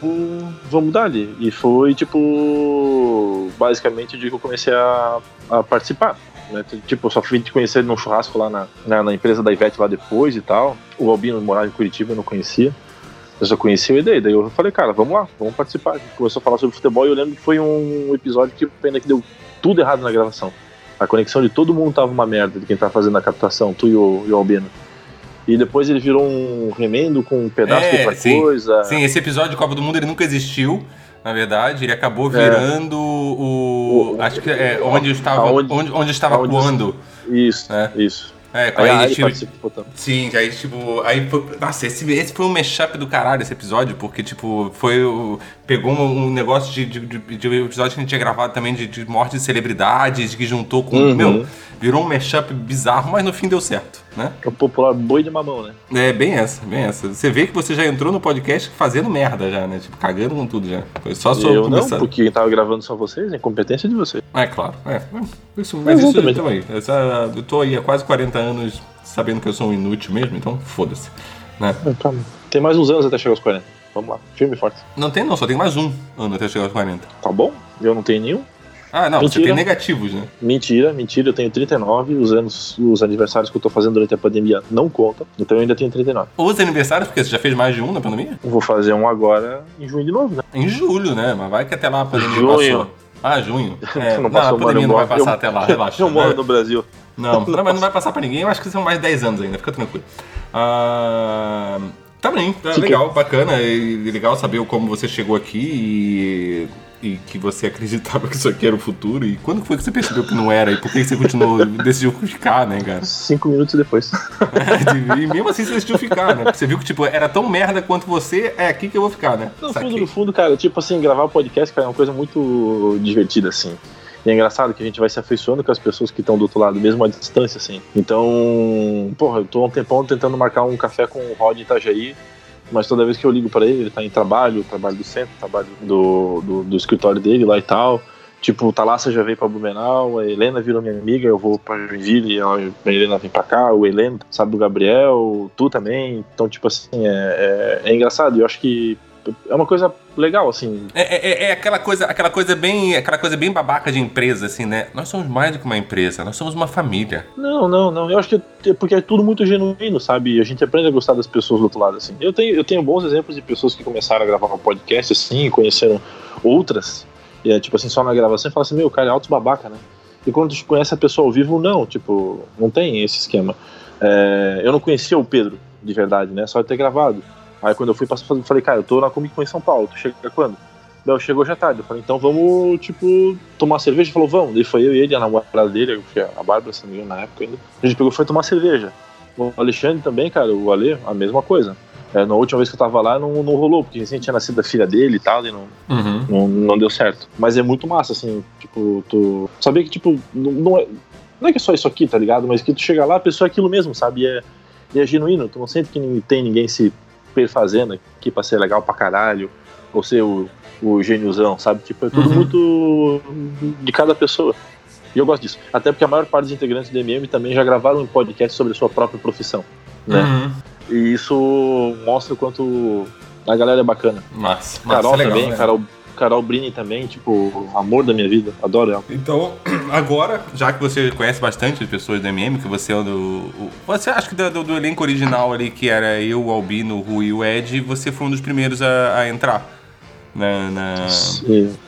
[SPEAKER 4] vamos dar ali. E foi, tipo, basicamente o dia que eu comecei a, a participar. Né? Tipo, eu só fui te conhecer num churrasco lá na, na, na empresa da Ivete lá depois e tal. O Albino morava em Curitiba, eu não conhecia. Eu só conhecia o ED. Daí eu falei, cara, vamos lá, vamos participar. A gente começou a falar sobre futebol e eu lembro que foi um episódio que pena que deu tudo errado na gravação. A conexão de todo mundo tava uma merda, de quem tava fazendo a captação, tu e o, e o Albino. E depois ele virou um remendo com um pedaço de
[SPEAKER 3] É,
[SPEAKER 4] outra
[SPEAKER 3] sim.
[SPEAKER 4] coisa.
[SPEAKER 3] Sim, esse episódio de Copa do Mundo ele nunca existiu. Na verdade, ele acabou
[SPEAKER 4] É.
[SPEAKER 3] virando o.
[SPEAKER 4] O-
[SPEAKER 3] acho que é onde estava.
[SPEAKER 4] aonde-
[SPEAKER 3] onde, onde estava
[SPEAKER 4] aonde-
[SPEAKER 3] quando.
[SPEAKER 4] Isso,
[SPEAKER 3] É.
[SPEAKER 4] isso.
[SPEAKER 3] É, com
[SPEAKER 4] Aí
[SPEAKER 3] a gente-
[SPEAKER 4] participou também.
[SPEAKER 3] Sim, aí tipo. Aí foi, nossa, esse, esse foi um mashup do caralho esse episódio, porque, tipo, foi. o- pegou um, um negócio de, de, de, de episódio que a gente tinha gravado também de, de morte de celebridades, que juntou com.
[SPEAKER 4] Uhum.
[SPEAKER 3] Meu, virou um mashup bizarro, mas no fim deu certo, né?
[SPEAKER 4] É o popular boi de mamão, né?
[SPEAKER 3] É bem essa, bem essa. Você vê que você já entrou no podcast fazendo merda já, né? Tipo, cagando com tudo já. Foi só só
[SPEAKER 4] eu não, porque quem tava gravando são vocês, é incompetência de vocês.
[SPEAKER 3] É claro, é. Isso, mas isso então aí. Essa, eu tô aí há quase 40 anos sabendo que eu sou um inútil mesmo, então foda-se. Né?
[SPEAKER 4] Tem mais uns anos até chegar aos 40. Vamos lá, firme e forte.
[SPEAKER 3] Não tem não, só tem mais um ano até chegar aos 40.
[SPEAKER 4] Tá bom? Eu não tenho nenhum.
[SPEAKER 3] Ah, não, você
[SPEAKER 4] Mentira.
[SPEAKER 3] tem negativos, né?
[SPEAKER 4] Mentira, mentira, eu tenho 39. Os anos, os aniversários que eu tô fazendo durante a pandemia não contam. Então eu ainda tenho 39.
[SPEAKER 3] Os aniversários, porque você já fez mais de um na pandemia?
[SPEAKER 4] Eu Vou fazer um agora em junho de novo, né?
[SPEAKER 3] Em julho, né? Mas vai que até lá a pandemia
[SPEAKER 4] Junho.
[SPEAKER 3] passou. Ah, junho. (laughs) É, não,
[SPEAKER 4] não passou,
[SPEAKER 3] a pandemia não vai
[SPEAKER 4] eu
[SPEAKER 3] passar
[SPEAKER 4] moro-
[SPEAKER 3] até lá, relaxa.
[SPEAKER 4] Eu moro
[SPEAKER 3] né?
[SPEAKER 4] no Brasil.
[SPEAKER 3] Não, não, mas não vai passar pra ninguém. Eu acho que são mais 10 anos ainda, fica tranquilo. Ah, bem, tá
[SPEAKER 4] Fica.
[SPEAKER 3] legal, bacana. E legal saber como você chegou aqui e, e que você (laughs) acreditava que isso aqui era o futuro? E quando foi que você percebeu que não era? E por que você continuou, decidiu ficar, né, cara?
[SPEAKER 4] Cinco minutos depois. (laughs)
[SPEAKER 3] e mesmo assim você decidiu ficar, né? Porque você viu que, tipo, era tão merda quanto você, é aqui que eu vou ficar, né?
[SPEAKER 4] No
[SPEAKER 3] Saquei.
[SPEAKER 4] fundo, no fundo, cara, tipo assim, gravar podcast, cara, é uma coisa muito divertida, assim. E é engraçado que a gente vai se afeiçoando com as pessoas que estão do outro lado, mesmo à distância, assim. Então, porra, eu tô há um tempão tentando marcar um café com o Rod em Itajaí, mas toda vez que eu ligo para ele, ele tá em trabalho, trabalho do centro, trabalho do, do, do escritório dele lá e tal. Tipo, o Thalassa já veio pra Blumenau, a Helena virou minha amiga, eu vou pra Joinville, a Helena vem pra cá, o Helena sabe do Gabriel, tu também. Então, tipo assim, é, é, é engraçado. Eu acho que é uma coisa legal, assim.
[SPEAKER 3] É, é, é, aquela coisa, aquela coisa bem, aquela coisa bem babaca de empresa, assim, né? Nós somos mais do que uma empresa, nós somos uma família.
[SPEAKER 4] Não, não, não. Eu acho que é porque é tudo muito genuíno, sabe? A gente aprende a gostar das pessoas do outro lado, assim. Eu tenho, eu tenho bons exemplos de pessoas que começaram a gravar um podcast, assim, conheceram outras. E é tipo assim, só na gravação e fala assim, meu, cara, é alto babaca, né? E quando tu conhece a pessoa ao vivo, não, tipo, não tem esse esquema. É, eu não conhecia o Pedro, de verdade, né? Só de ter gravado. Aí quando eu fui passar, eu falei, cara, eu tô na Comic Con em São Paulo, tu chega quando? Bel chegou já tarde. Eu falei, então vamos, tipo, tomar cerveja? Ele falou, vamos. Daí foi eu e ele, a namorada dele, a Bárbara, se não me engano, na época ainda. A gente pegou e foi tomar cerveja. O Alexandre também, cara, o Ale, a mesma coisa. É, na última vez que eu tava lá, não, não rolou, porque recém tinha nascido a filha dele e tal, e não,
[SPEAKER 3] Uhum.
[SPEAKER 4] não, não deu certo. Mas é muito massa, assim, tipo, tu. Saber que, tipo, não, não é. Não é que é só isso aqui, tá ligado? Mas que tu chega lá, a pessoa é aquilo mesmo, sabe? E é, e é genuíno. Tu não sente que tem ninguém se perfazendo aqui pra ser legal pra caralho, ou ser o, o gêniozão, sabe? Tipo, é tudo
[SPEAKER 3] Uhum.
[SPEAKER 4] muito de cada pessoa. E eu gosto disso. Até porque a maior parte dos integrantes do MM também já gravaram um podcast sobre a sua própria profissão, né?
[SPEAKER 3] Uhum.
[SPEAKER 4] E isso mostra o quanto a galera é bacana.
[SPEAKER 3] Massa. Massa,
[SPEAKER 4] Carol
[SPEAKER 3] legal,
[SPEAKER 4] também,
[SPEAKER 3] né?
[SPEAKER 4] Carol, Carol Brini também, tipo, amor da minha vida, adoro ela.
[SPEAKER 3] Então, (clears throat) agora, já que você conhece bastante as pessoas do MM, que você é do. o- você acha que do, do- elenco original ali, que era eu, o Albino, o Rui e o Ed, você foi um dos primeiros a, a entrar. Na, na-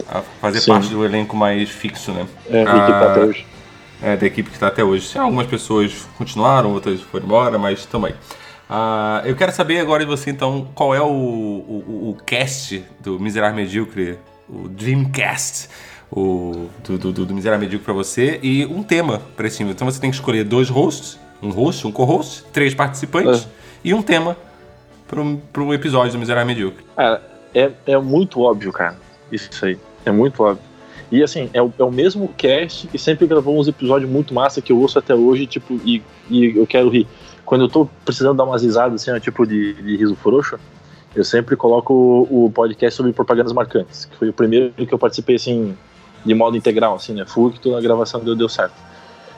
[SPEAKER 3] a fazer
[SPEAKER 4] Sim.
[SPEAKER 3] parte do elenco mais fixo, né?
[SPEAKER 4] é, e que tá até hoje.
[SPEAKER 3] É, da equipe que está até hoje. Algumas pessoas continuaram, outras foram embora, mas também. Ah, eu quero saber agora de você, então, qual é o, o, o- cast do Miserável Medíocre, o Dreamcast o, do, do, do, do Miserável Medíocre para você e um tema para esse filme. Então você tem que escolher dois hosts, um host, um co-host, três participantes e um tema para o episódio do Miserável Medíocre.
[SPEAKER 4] Cara, é, é muito óbvio, cara. Isso aí. É muito óbvio. E assim, é o, é o mesmo cast que sempre gravou uns episódios muito massa que eu ouço até hoje, tipo, e, e eu quero rir. Quando eu tô precisando dar umas risadas, assim, ó, tipo de, de riso frouxo, eu sempre coloco o, o podcast sobre propagandas marcantes, que foi o primeiro que eu participei, assim, de modo integral, assim, né? Fui que toda a gravação deu, deu certo.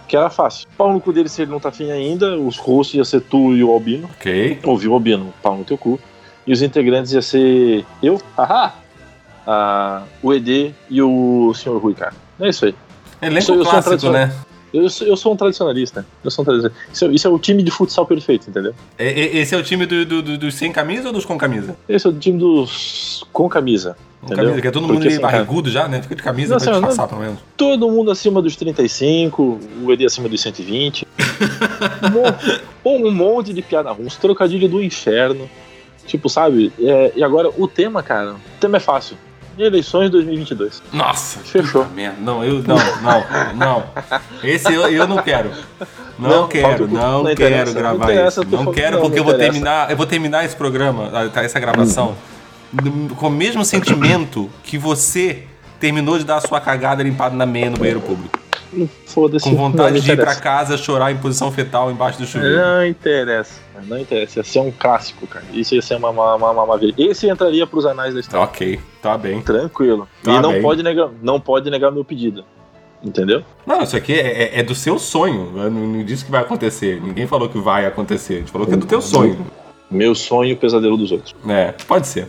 [SPEAKER 4] Que era fácil. Pau no cu dele se ele não tá afim ainda, os hosts ia ser tu e o Albino.
[SPEAKER 3] Ok?
[SPEAKER 4] Ouviu o Albino, pau no teu cu. E os integrantes ia ser eu, haha, ah, o ED e o Sr. Rui, cara. É isso aí.
[SPEAKER 3] Elenco
[SPEAKER 4] sou
[SPEAKER 3] clássico, né?
[SPEAKER 4] Eu sou, eu sou um tradicionalista. Eu sou um tradicionalista. Isso, é- isso é o time de futsal perfeito, entendeu?
[SPEAKER 3] E- Esse é o time do, do- do- dos sem camisa ou dos com camisa?
[SPEAKER 4] Esse é o time dos com camisa.
[SPEAKER 3] Com
[SPEAKER 4] entendeu?
[SPEAKER 3] camisa, que é todo mundo meio
[SPEAKER 4] assim, cara,
[SPEAKER 3] barrigudo já, né? Fica de camisa
[SPEAKER 4] Não,
[SPEAKER 3] pra
[SPEAKER 4] assim,
[SPEAKER 3] disfarçar,
[SPEAKER 4] não-
[SPEAKER 3] pelo menos.
[SPEAKER 4] todo mundo acima dos 35, o ED acima dos 120. um, (laughs) um monte de piada ruim, uns trocadilhos do inferno. Tipo, sabe? É, e agora, o tema, cara, o tema é fácil. Eleições 2022.
[SPEAKER 3] Nossa,
[SPEAKER 4] Fechou.
[SPEAKER 3] merda. Não, eu não, não, não. Esse eu, eu não quero. Não,
[SPEAKER 4] Não,
[SPEAKER 3] quero, não,
[SPEAKER 4] não
[SPEAKER 3] quero
[SPEAKER 4] não
[SPEAKER 3] gravar
[SPEAKER 4] interessa,
[SPEAKER 3] isso. Não quero
[SPEAKER 4] não,
[SPEAKER 3] porque
[SPEAKER 4] não
[SPEAKER 3] eu vou
[SPEAKER 4] interessa.
[SPEAKER 3] terminar, eu vou terminar esse programa, ah, essa gravação, com o mesmo sentimento que você terminou de dar a sua cagada limpada na meia no banheiro público.
[SPEAKER 4] Foda-se.
[SPEAKER 3] Com vontade de ir pra casa chorar em posição fetal embaixo do chuveiro.
[SPEAKER 4] Não interessa. Não interessa. Ia ser um clássico, cara. Isso ia ser uma, uma, uma, uma maravilha. Esse entraria pros anais da história.
[SPEAKER 3] Ok, tá bem.
[SPEAKER 4] Tranquilo.
[SPEAKER 3] Tá
[SPEAKER 4] e não
[SPEAKER 3] bem.
[SPEAKER 4] pode, negar, não pode negar meu pedido. Entendeu?
[SPEAKER 3] Não, isso aqui é, é- é do seu sonho. Eu não, não disse que vai acontecer. Ninguém falou que vai acontecer. A gente falou que é do teu sonho.
[SPEAKER 4] Meu sonho e o pesadelo dos outros.
[SPEAKER 3] É, pode ser.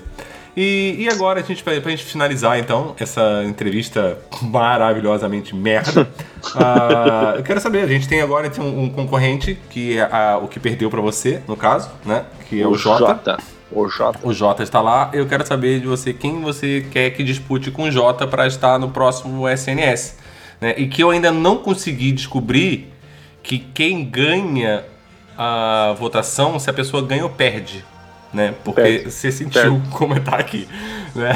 [SPEAKER 3] E, e agora, a gente, pra, pra gente finalizar, então, essa entrevista maravilhosamente merda, (laughs) ah, eu quero saber, a gente tem agora então, um concorrente, que é a- o que perdeu pra você, no caso, né? Que é o, Jota.
[SPEAKER 4] Jota. O Jota.
[SPEAKER 3] O Jota está lá. Eu quero saber de você quem você quer que dispute com o Jota para estar no próximo SNS. né? E que eu ainda não consegui descobrir que quem ganha a votação, se a pessoa ganha ou perde. Né? Porque você sentiu como é tá aqui, né?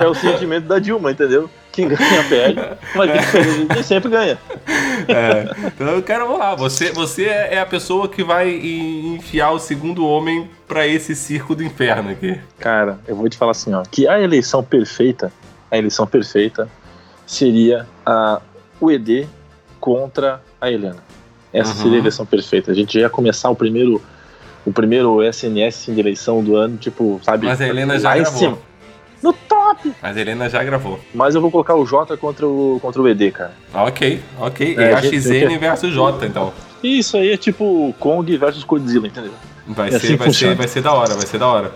[SPEAKER 4] É, (laughs) é o sentimento da Dilma, entendeu? Quem ganha perde, mas quem perde sempre ganha.
[SPEAKER 3] É, então eu quero vamos lá. Você, você é a pessoa que vai enfiar o segundo homem pra esse circo do inferno aqui.
[SPEAKER 4] Cara, eu vou te falar assim, ó, que a eleição perfeita, a eleição perfeita seria a, o ED contra a Helena. Essa
[SPEAKER 3] Uhum.
[SPEAKER 4] seria a eleição perfeita. A gente ia começar o primeiro o primeiro SNS de eleição do ano, tipo, sabe?
[SPEAKER 3] Mas a Helena já gravou.
[SPEAKER 4] cima. No top!
[SPEAKER 3] Mas a Helena já gravou.
[SPEAKER 4] Mas eu vou colocar o Jota contra o, contra o ED, cara.
[SPEAKER 3] Ok, ok.
[SPEAKER 4] É,
[SPEAKER 3] É,
[SPEAKER 4] a gente-
[SPEAKER 3] AXN versus J, então.
[SPEAKER 4] Isso aí é tipo Kong versus Godzilla, entendeu?
[SPEAKER 3] Vai
[SPEAKER 4] É
[SPEAKER 3] ser,
[SPEAKER 4] assim
[SPEAKER 3] vai, ser, vai ser da hora, vai ser da hora.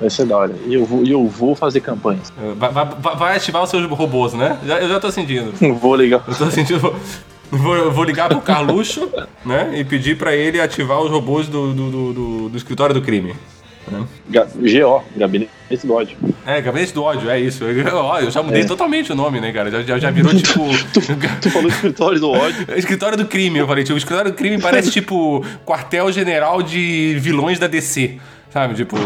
[SPEAKER 4] Vai ser da hora. E eu vou, e eu vou fazer campanhas.
[SPEAKER 3] Vai, vai- vai- vai ativar os seus robôs, né? Já- eu já tô sentindo. (laughs)
[SPEAKER 4] Vou ligar.
[SPEAKER 3] Eu tô sentindo. Vou, vou- ligar pro Carluxo, né? E pedir pra ele ativar os robôs do, do, do, do- escritório do crime.
[SPEAKER 4] Ga- GO, Gabinete do Ódio.
[SPEAKER 3] É, Gabinete do Ódio, é isso. Eu, ó, eu já mudei
[SPEAKER 4] É.
[SPEAKER 3] totalmente o nome, né, cara? Já, já, já virou (laughs) tipo.
[SPEAKER 4] Tu (laughs) falou escritório do ódio.
[SPEAKER 3] Escritório do crime, eu falei. Tipo, o escritório do crime parece tipo quartel-general de vilões da DC. Sabe? Tipo.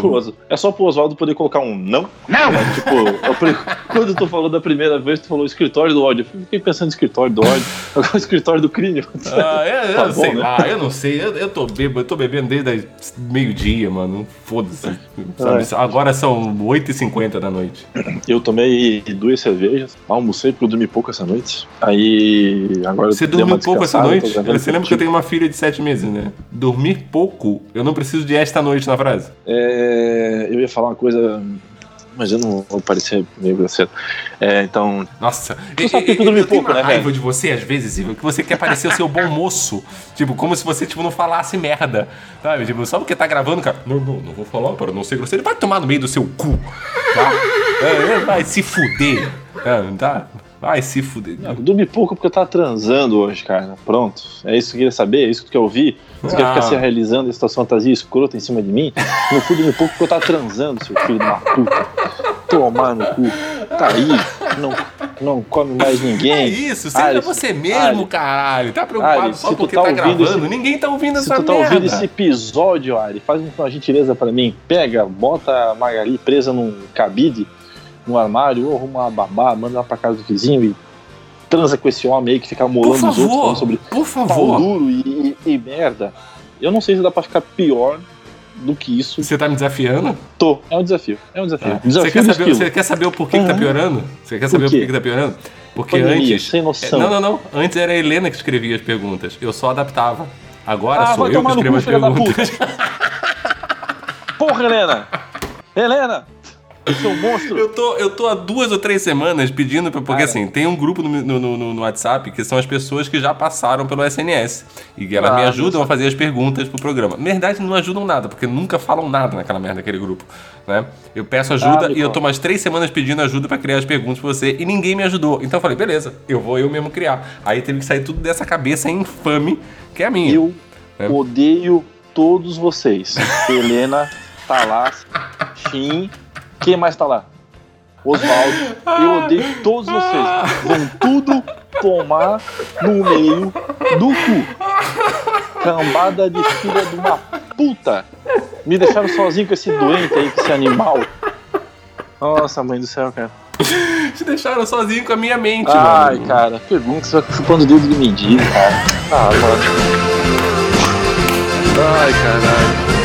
[SPEAKER 4] É só pro Oswaldo poder colocar um não? Não! tipo, eu (laughs) quando tu falou da primeira vez, tu falou escritório do ódio. Eu fiquei pensando em escritório do ódio. (laughs) Agora escritório do crime.
[SPEAKER 3] Ah, eu, eu
[SPEAKER 4] Tá bom,
[SPEAKER 3] sei
[SPEAKER 4] né?
[SPEAKER 3] lá, eu não sei. Eu, eu tô bêbado, eu tô bebendo desde meio-dia, mano. Foda-se. sabe? Agora são 8h50 da noite.
[SPEAKER 4] Eu tomei duas cervejas, almocei porque eu dormi pouco essa noite. Aí agora
[SPEAKER 3] Você dormiu pouco essa noite? Você lembra que eu tenho uma filha de 7 meses, né? Dormir pouco, eu não preciso de esta noite na frase.
[SPEAKER 4] É, eu ia falar uma coisa, mas eu não vou parecer meio grosseiro. É, então,
[SPEAKER 3] Nossa,
[SPEAKER 4] eu dormi
[SPEAKER 3] eu tenho
[SPEAKER 4] pouco,
[SPEAKER 3] uma
[SPEAKER 4] né,
[SPEAKER 3] raiva de você às vezes, Ivo, que você quer parecer o seu bom moço. Tipo, como se você tipo, não falasse merda. Sabe? Tipo, só porque tá gravando, cara. Não, não, não vou falar para não ser grosseiro. Vai tomar no meio do seu cu. Tá? É, vai se fuder. É, tá? Vai se fuder.
[SPEAKER 4] eu dormi pouco porque eu tava transando hoje, cara. Pronto. É isso que eu queria saber, é isso que tu quer ouvir. Você quer
[SPEAKER 3] Ah.
[SPEAKER 4] ficar se realizando essa fantasia escrota em cima de mim? No fui dormir pouco porque eu tava transando, seu filho de uma puta. Tomar no cu. Tá aí, não, não come mais ninguém.
[SPEAKER 3] É isso, seja
[SPEAKER 4] Ari,
[SPEAKER 3] você mesmo,
[SPEAKER 4] Ari,
[SPEAKER 3] caralho. Tá preocupado
[SPEAKER 4] Ari,
[SPEAKER 3] só
[SPEAKER 4] se
[SPEAKER 3] porque
[SPEAKER 4] tá
[SPEAKER 3] tá, gravando.
[SPEAKER 4] esse-
[SPEAKER 3] Ninguém tá ouvindo
[SPEAKER 4] Se
[SPEAKER 3] essa
[SPEAKER 4] tu tá
[SPEAKER 3] merda.
[SPEAKER 4] ouvindo esse episódio, Ari, faz uma gentileza pra mim. Pega, bota a Magali presa num cabide, no armário, ou arruma uma babá, manda ela pra casa do vizinho e transa com esse homem aí que fica molando os outros
[SPEAKER 3] favor,
[SPEAKER 4] falando sobre
[SPEAKER 3] por
[SPEAKER 4] pau
[SPEAKER 3] favor.
[SPEAKER 4] duro e, e- e merda. Eu não sei se dá pra ficar pior do que isso.
[SPEAKER 3] Você tá me desafiando?
[SPEAKER 4] Tô. É um desafio. É um desafio.
[SPEAKER 3] Você
[SPEAKER 4] Desafio
[SPEAKER 3] quer,
[SPEAKER 4] do
[SPEAKER 3] saber, você quer saber o porquê que tá
[SPEAKER 4] Uhum.
[SPEAKER 3] piorando? Você quer saber o
[SPEAKER 4] quê?
[SPEAKER 3] porquê que tá piorando? Porque
[SPEAKER 4] Pandemia,
[SPEAKER 3] antes.
[SPEAKER 4] sem noção.
[SPEAKER 3] Não, não, não. Antes era a Helena que escrevia as perguntas. Eu só adaptava. Agora
[SPEAKER 4] Ah,
[SPEAKER 3] sou eu que escrevo as perguntas. (laughs)
[SPEAKER 4] Porra, Helena! Helena! Seu monstro!
[SPEAKER 3] Eu tô, eu tô há duas ou três semanas pedindo, pra, porque
[SPEAKER 4] Cara.
[SPEAKER 3] assim, tem um grupo no, no, no- no WhatsApp que são as pessoas que já passaram pelo SNS. E elas
[SPEAKER 4] Ah,
[SPEAKER 3] me ajudam a fazer as perguntas pro programa. Na verdade, não ajudam nada, porque nunca falam nada naquela merda daquele grupo. Né? Eu peço ajuda
[SPEAKER 4] Ah,
[SPEAKER 3] e eu
[SPEAKER 4] conta.
[SPEAKER 3] tô mais três semanas pedindo ajuda pra criar as perguntas pra você e ninguém me ajudou. Então eu falei, beleza, eu vou eu mesmo criar. Aí teve que sair tudo dessa cabeça infame que é a minha.
[SPEAKER 4] Eu
[SPEAKER 3] É.
[SPEAKER 4] odeio todos vocês. Helena, Talas, (laughs) Shin. Quem mais tá lá? Osvaldo. Eu odeio todos vocês. Vão tudo tomar no meio do cu. Cambada de filha de uma puta. Me deixaram sozinho com esse doente aí, com esse animal. Nossa, mãe do céu, cara.
[SPEAKER 3] Te deixaram sozinho com a minha mente,
[SPEAKER 4] Ai,
[SPEAKER 3] mano.
[SPEAKER 4] cara, pergunta, você vai chupando o dedo de mendigo, cara. Ah, mano. Ai, caralho.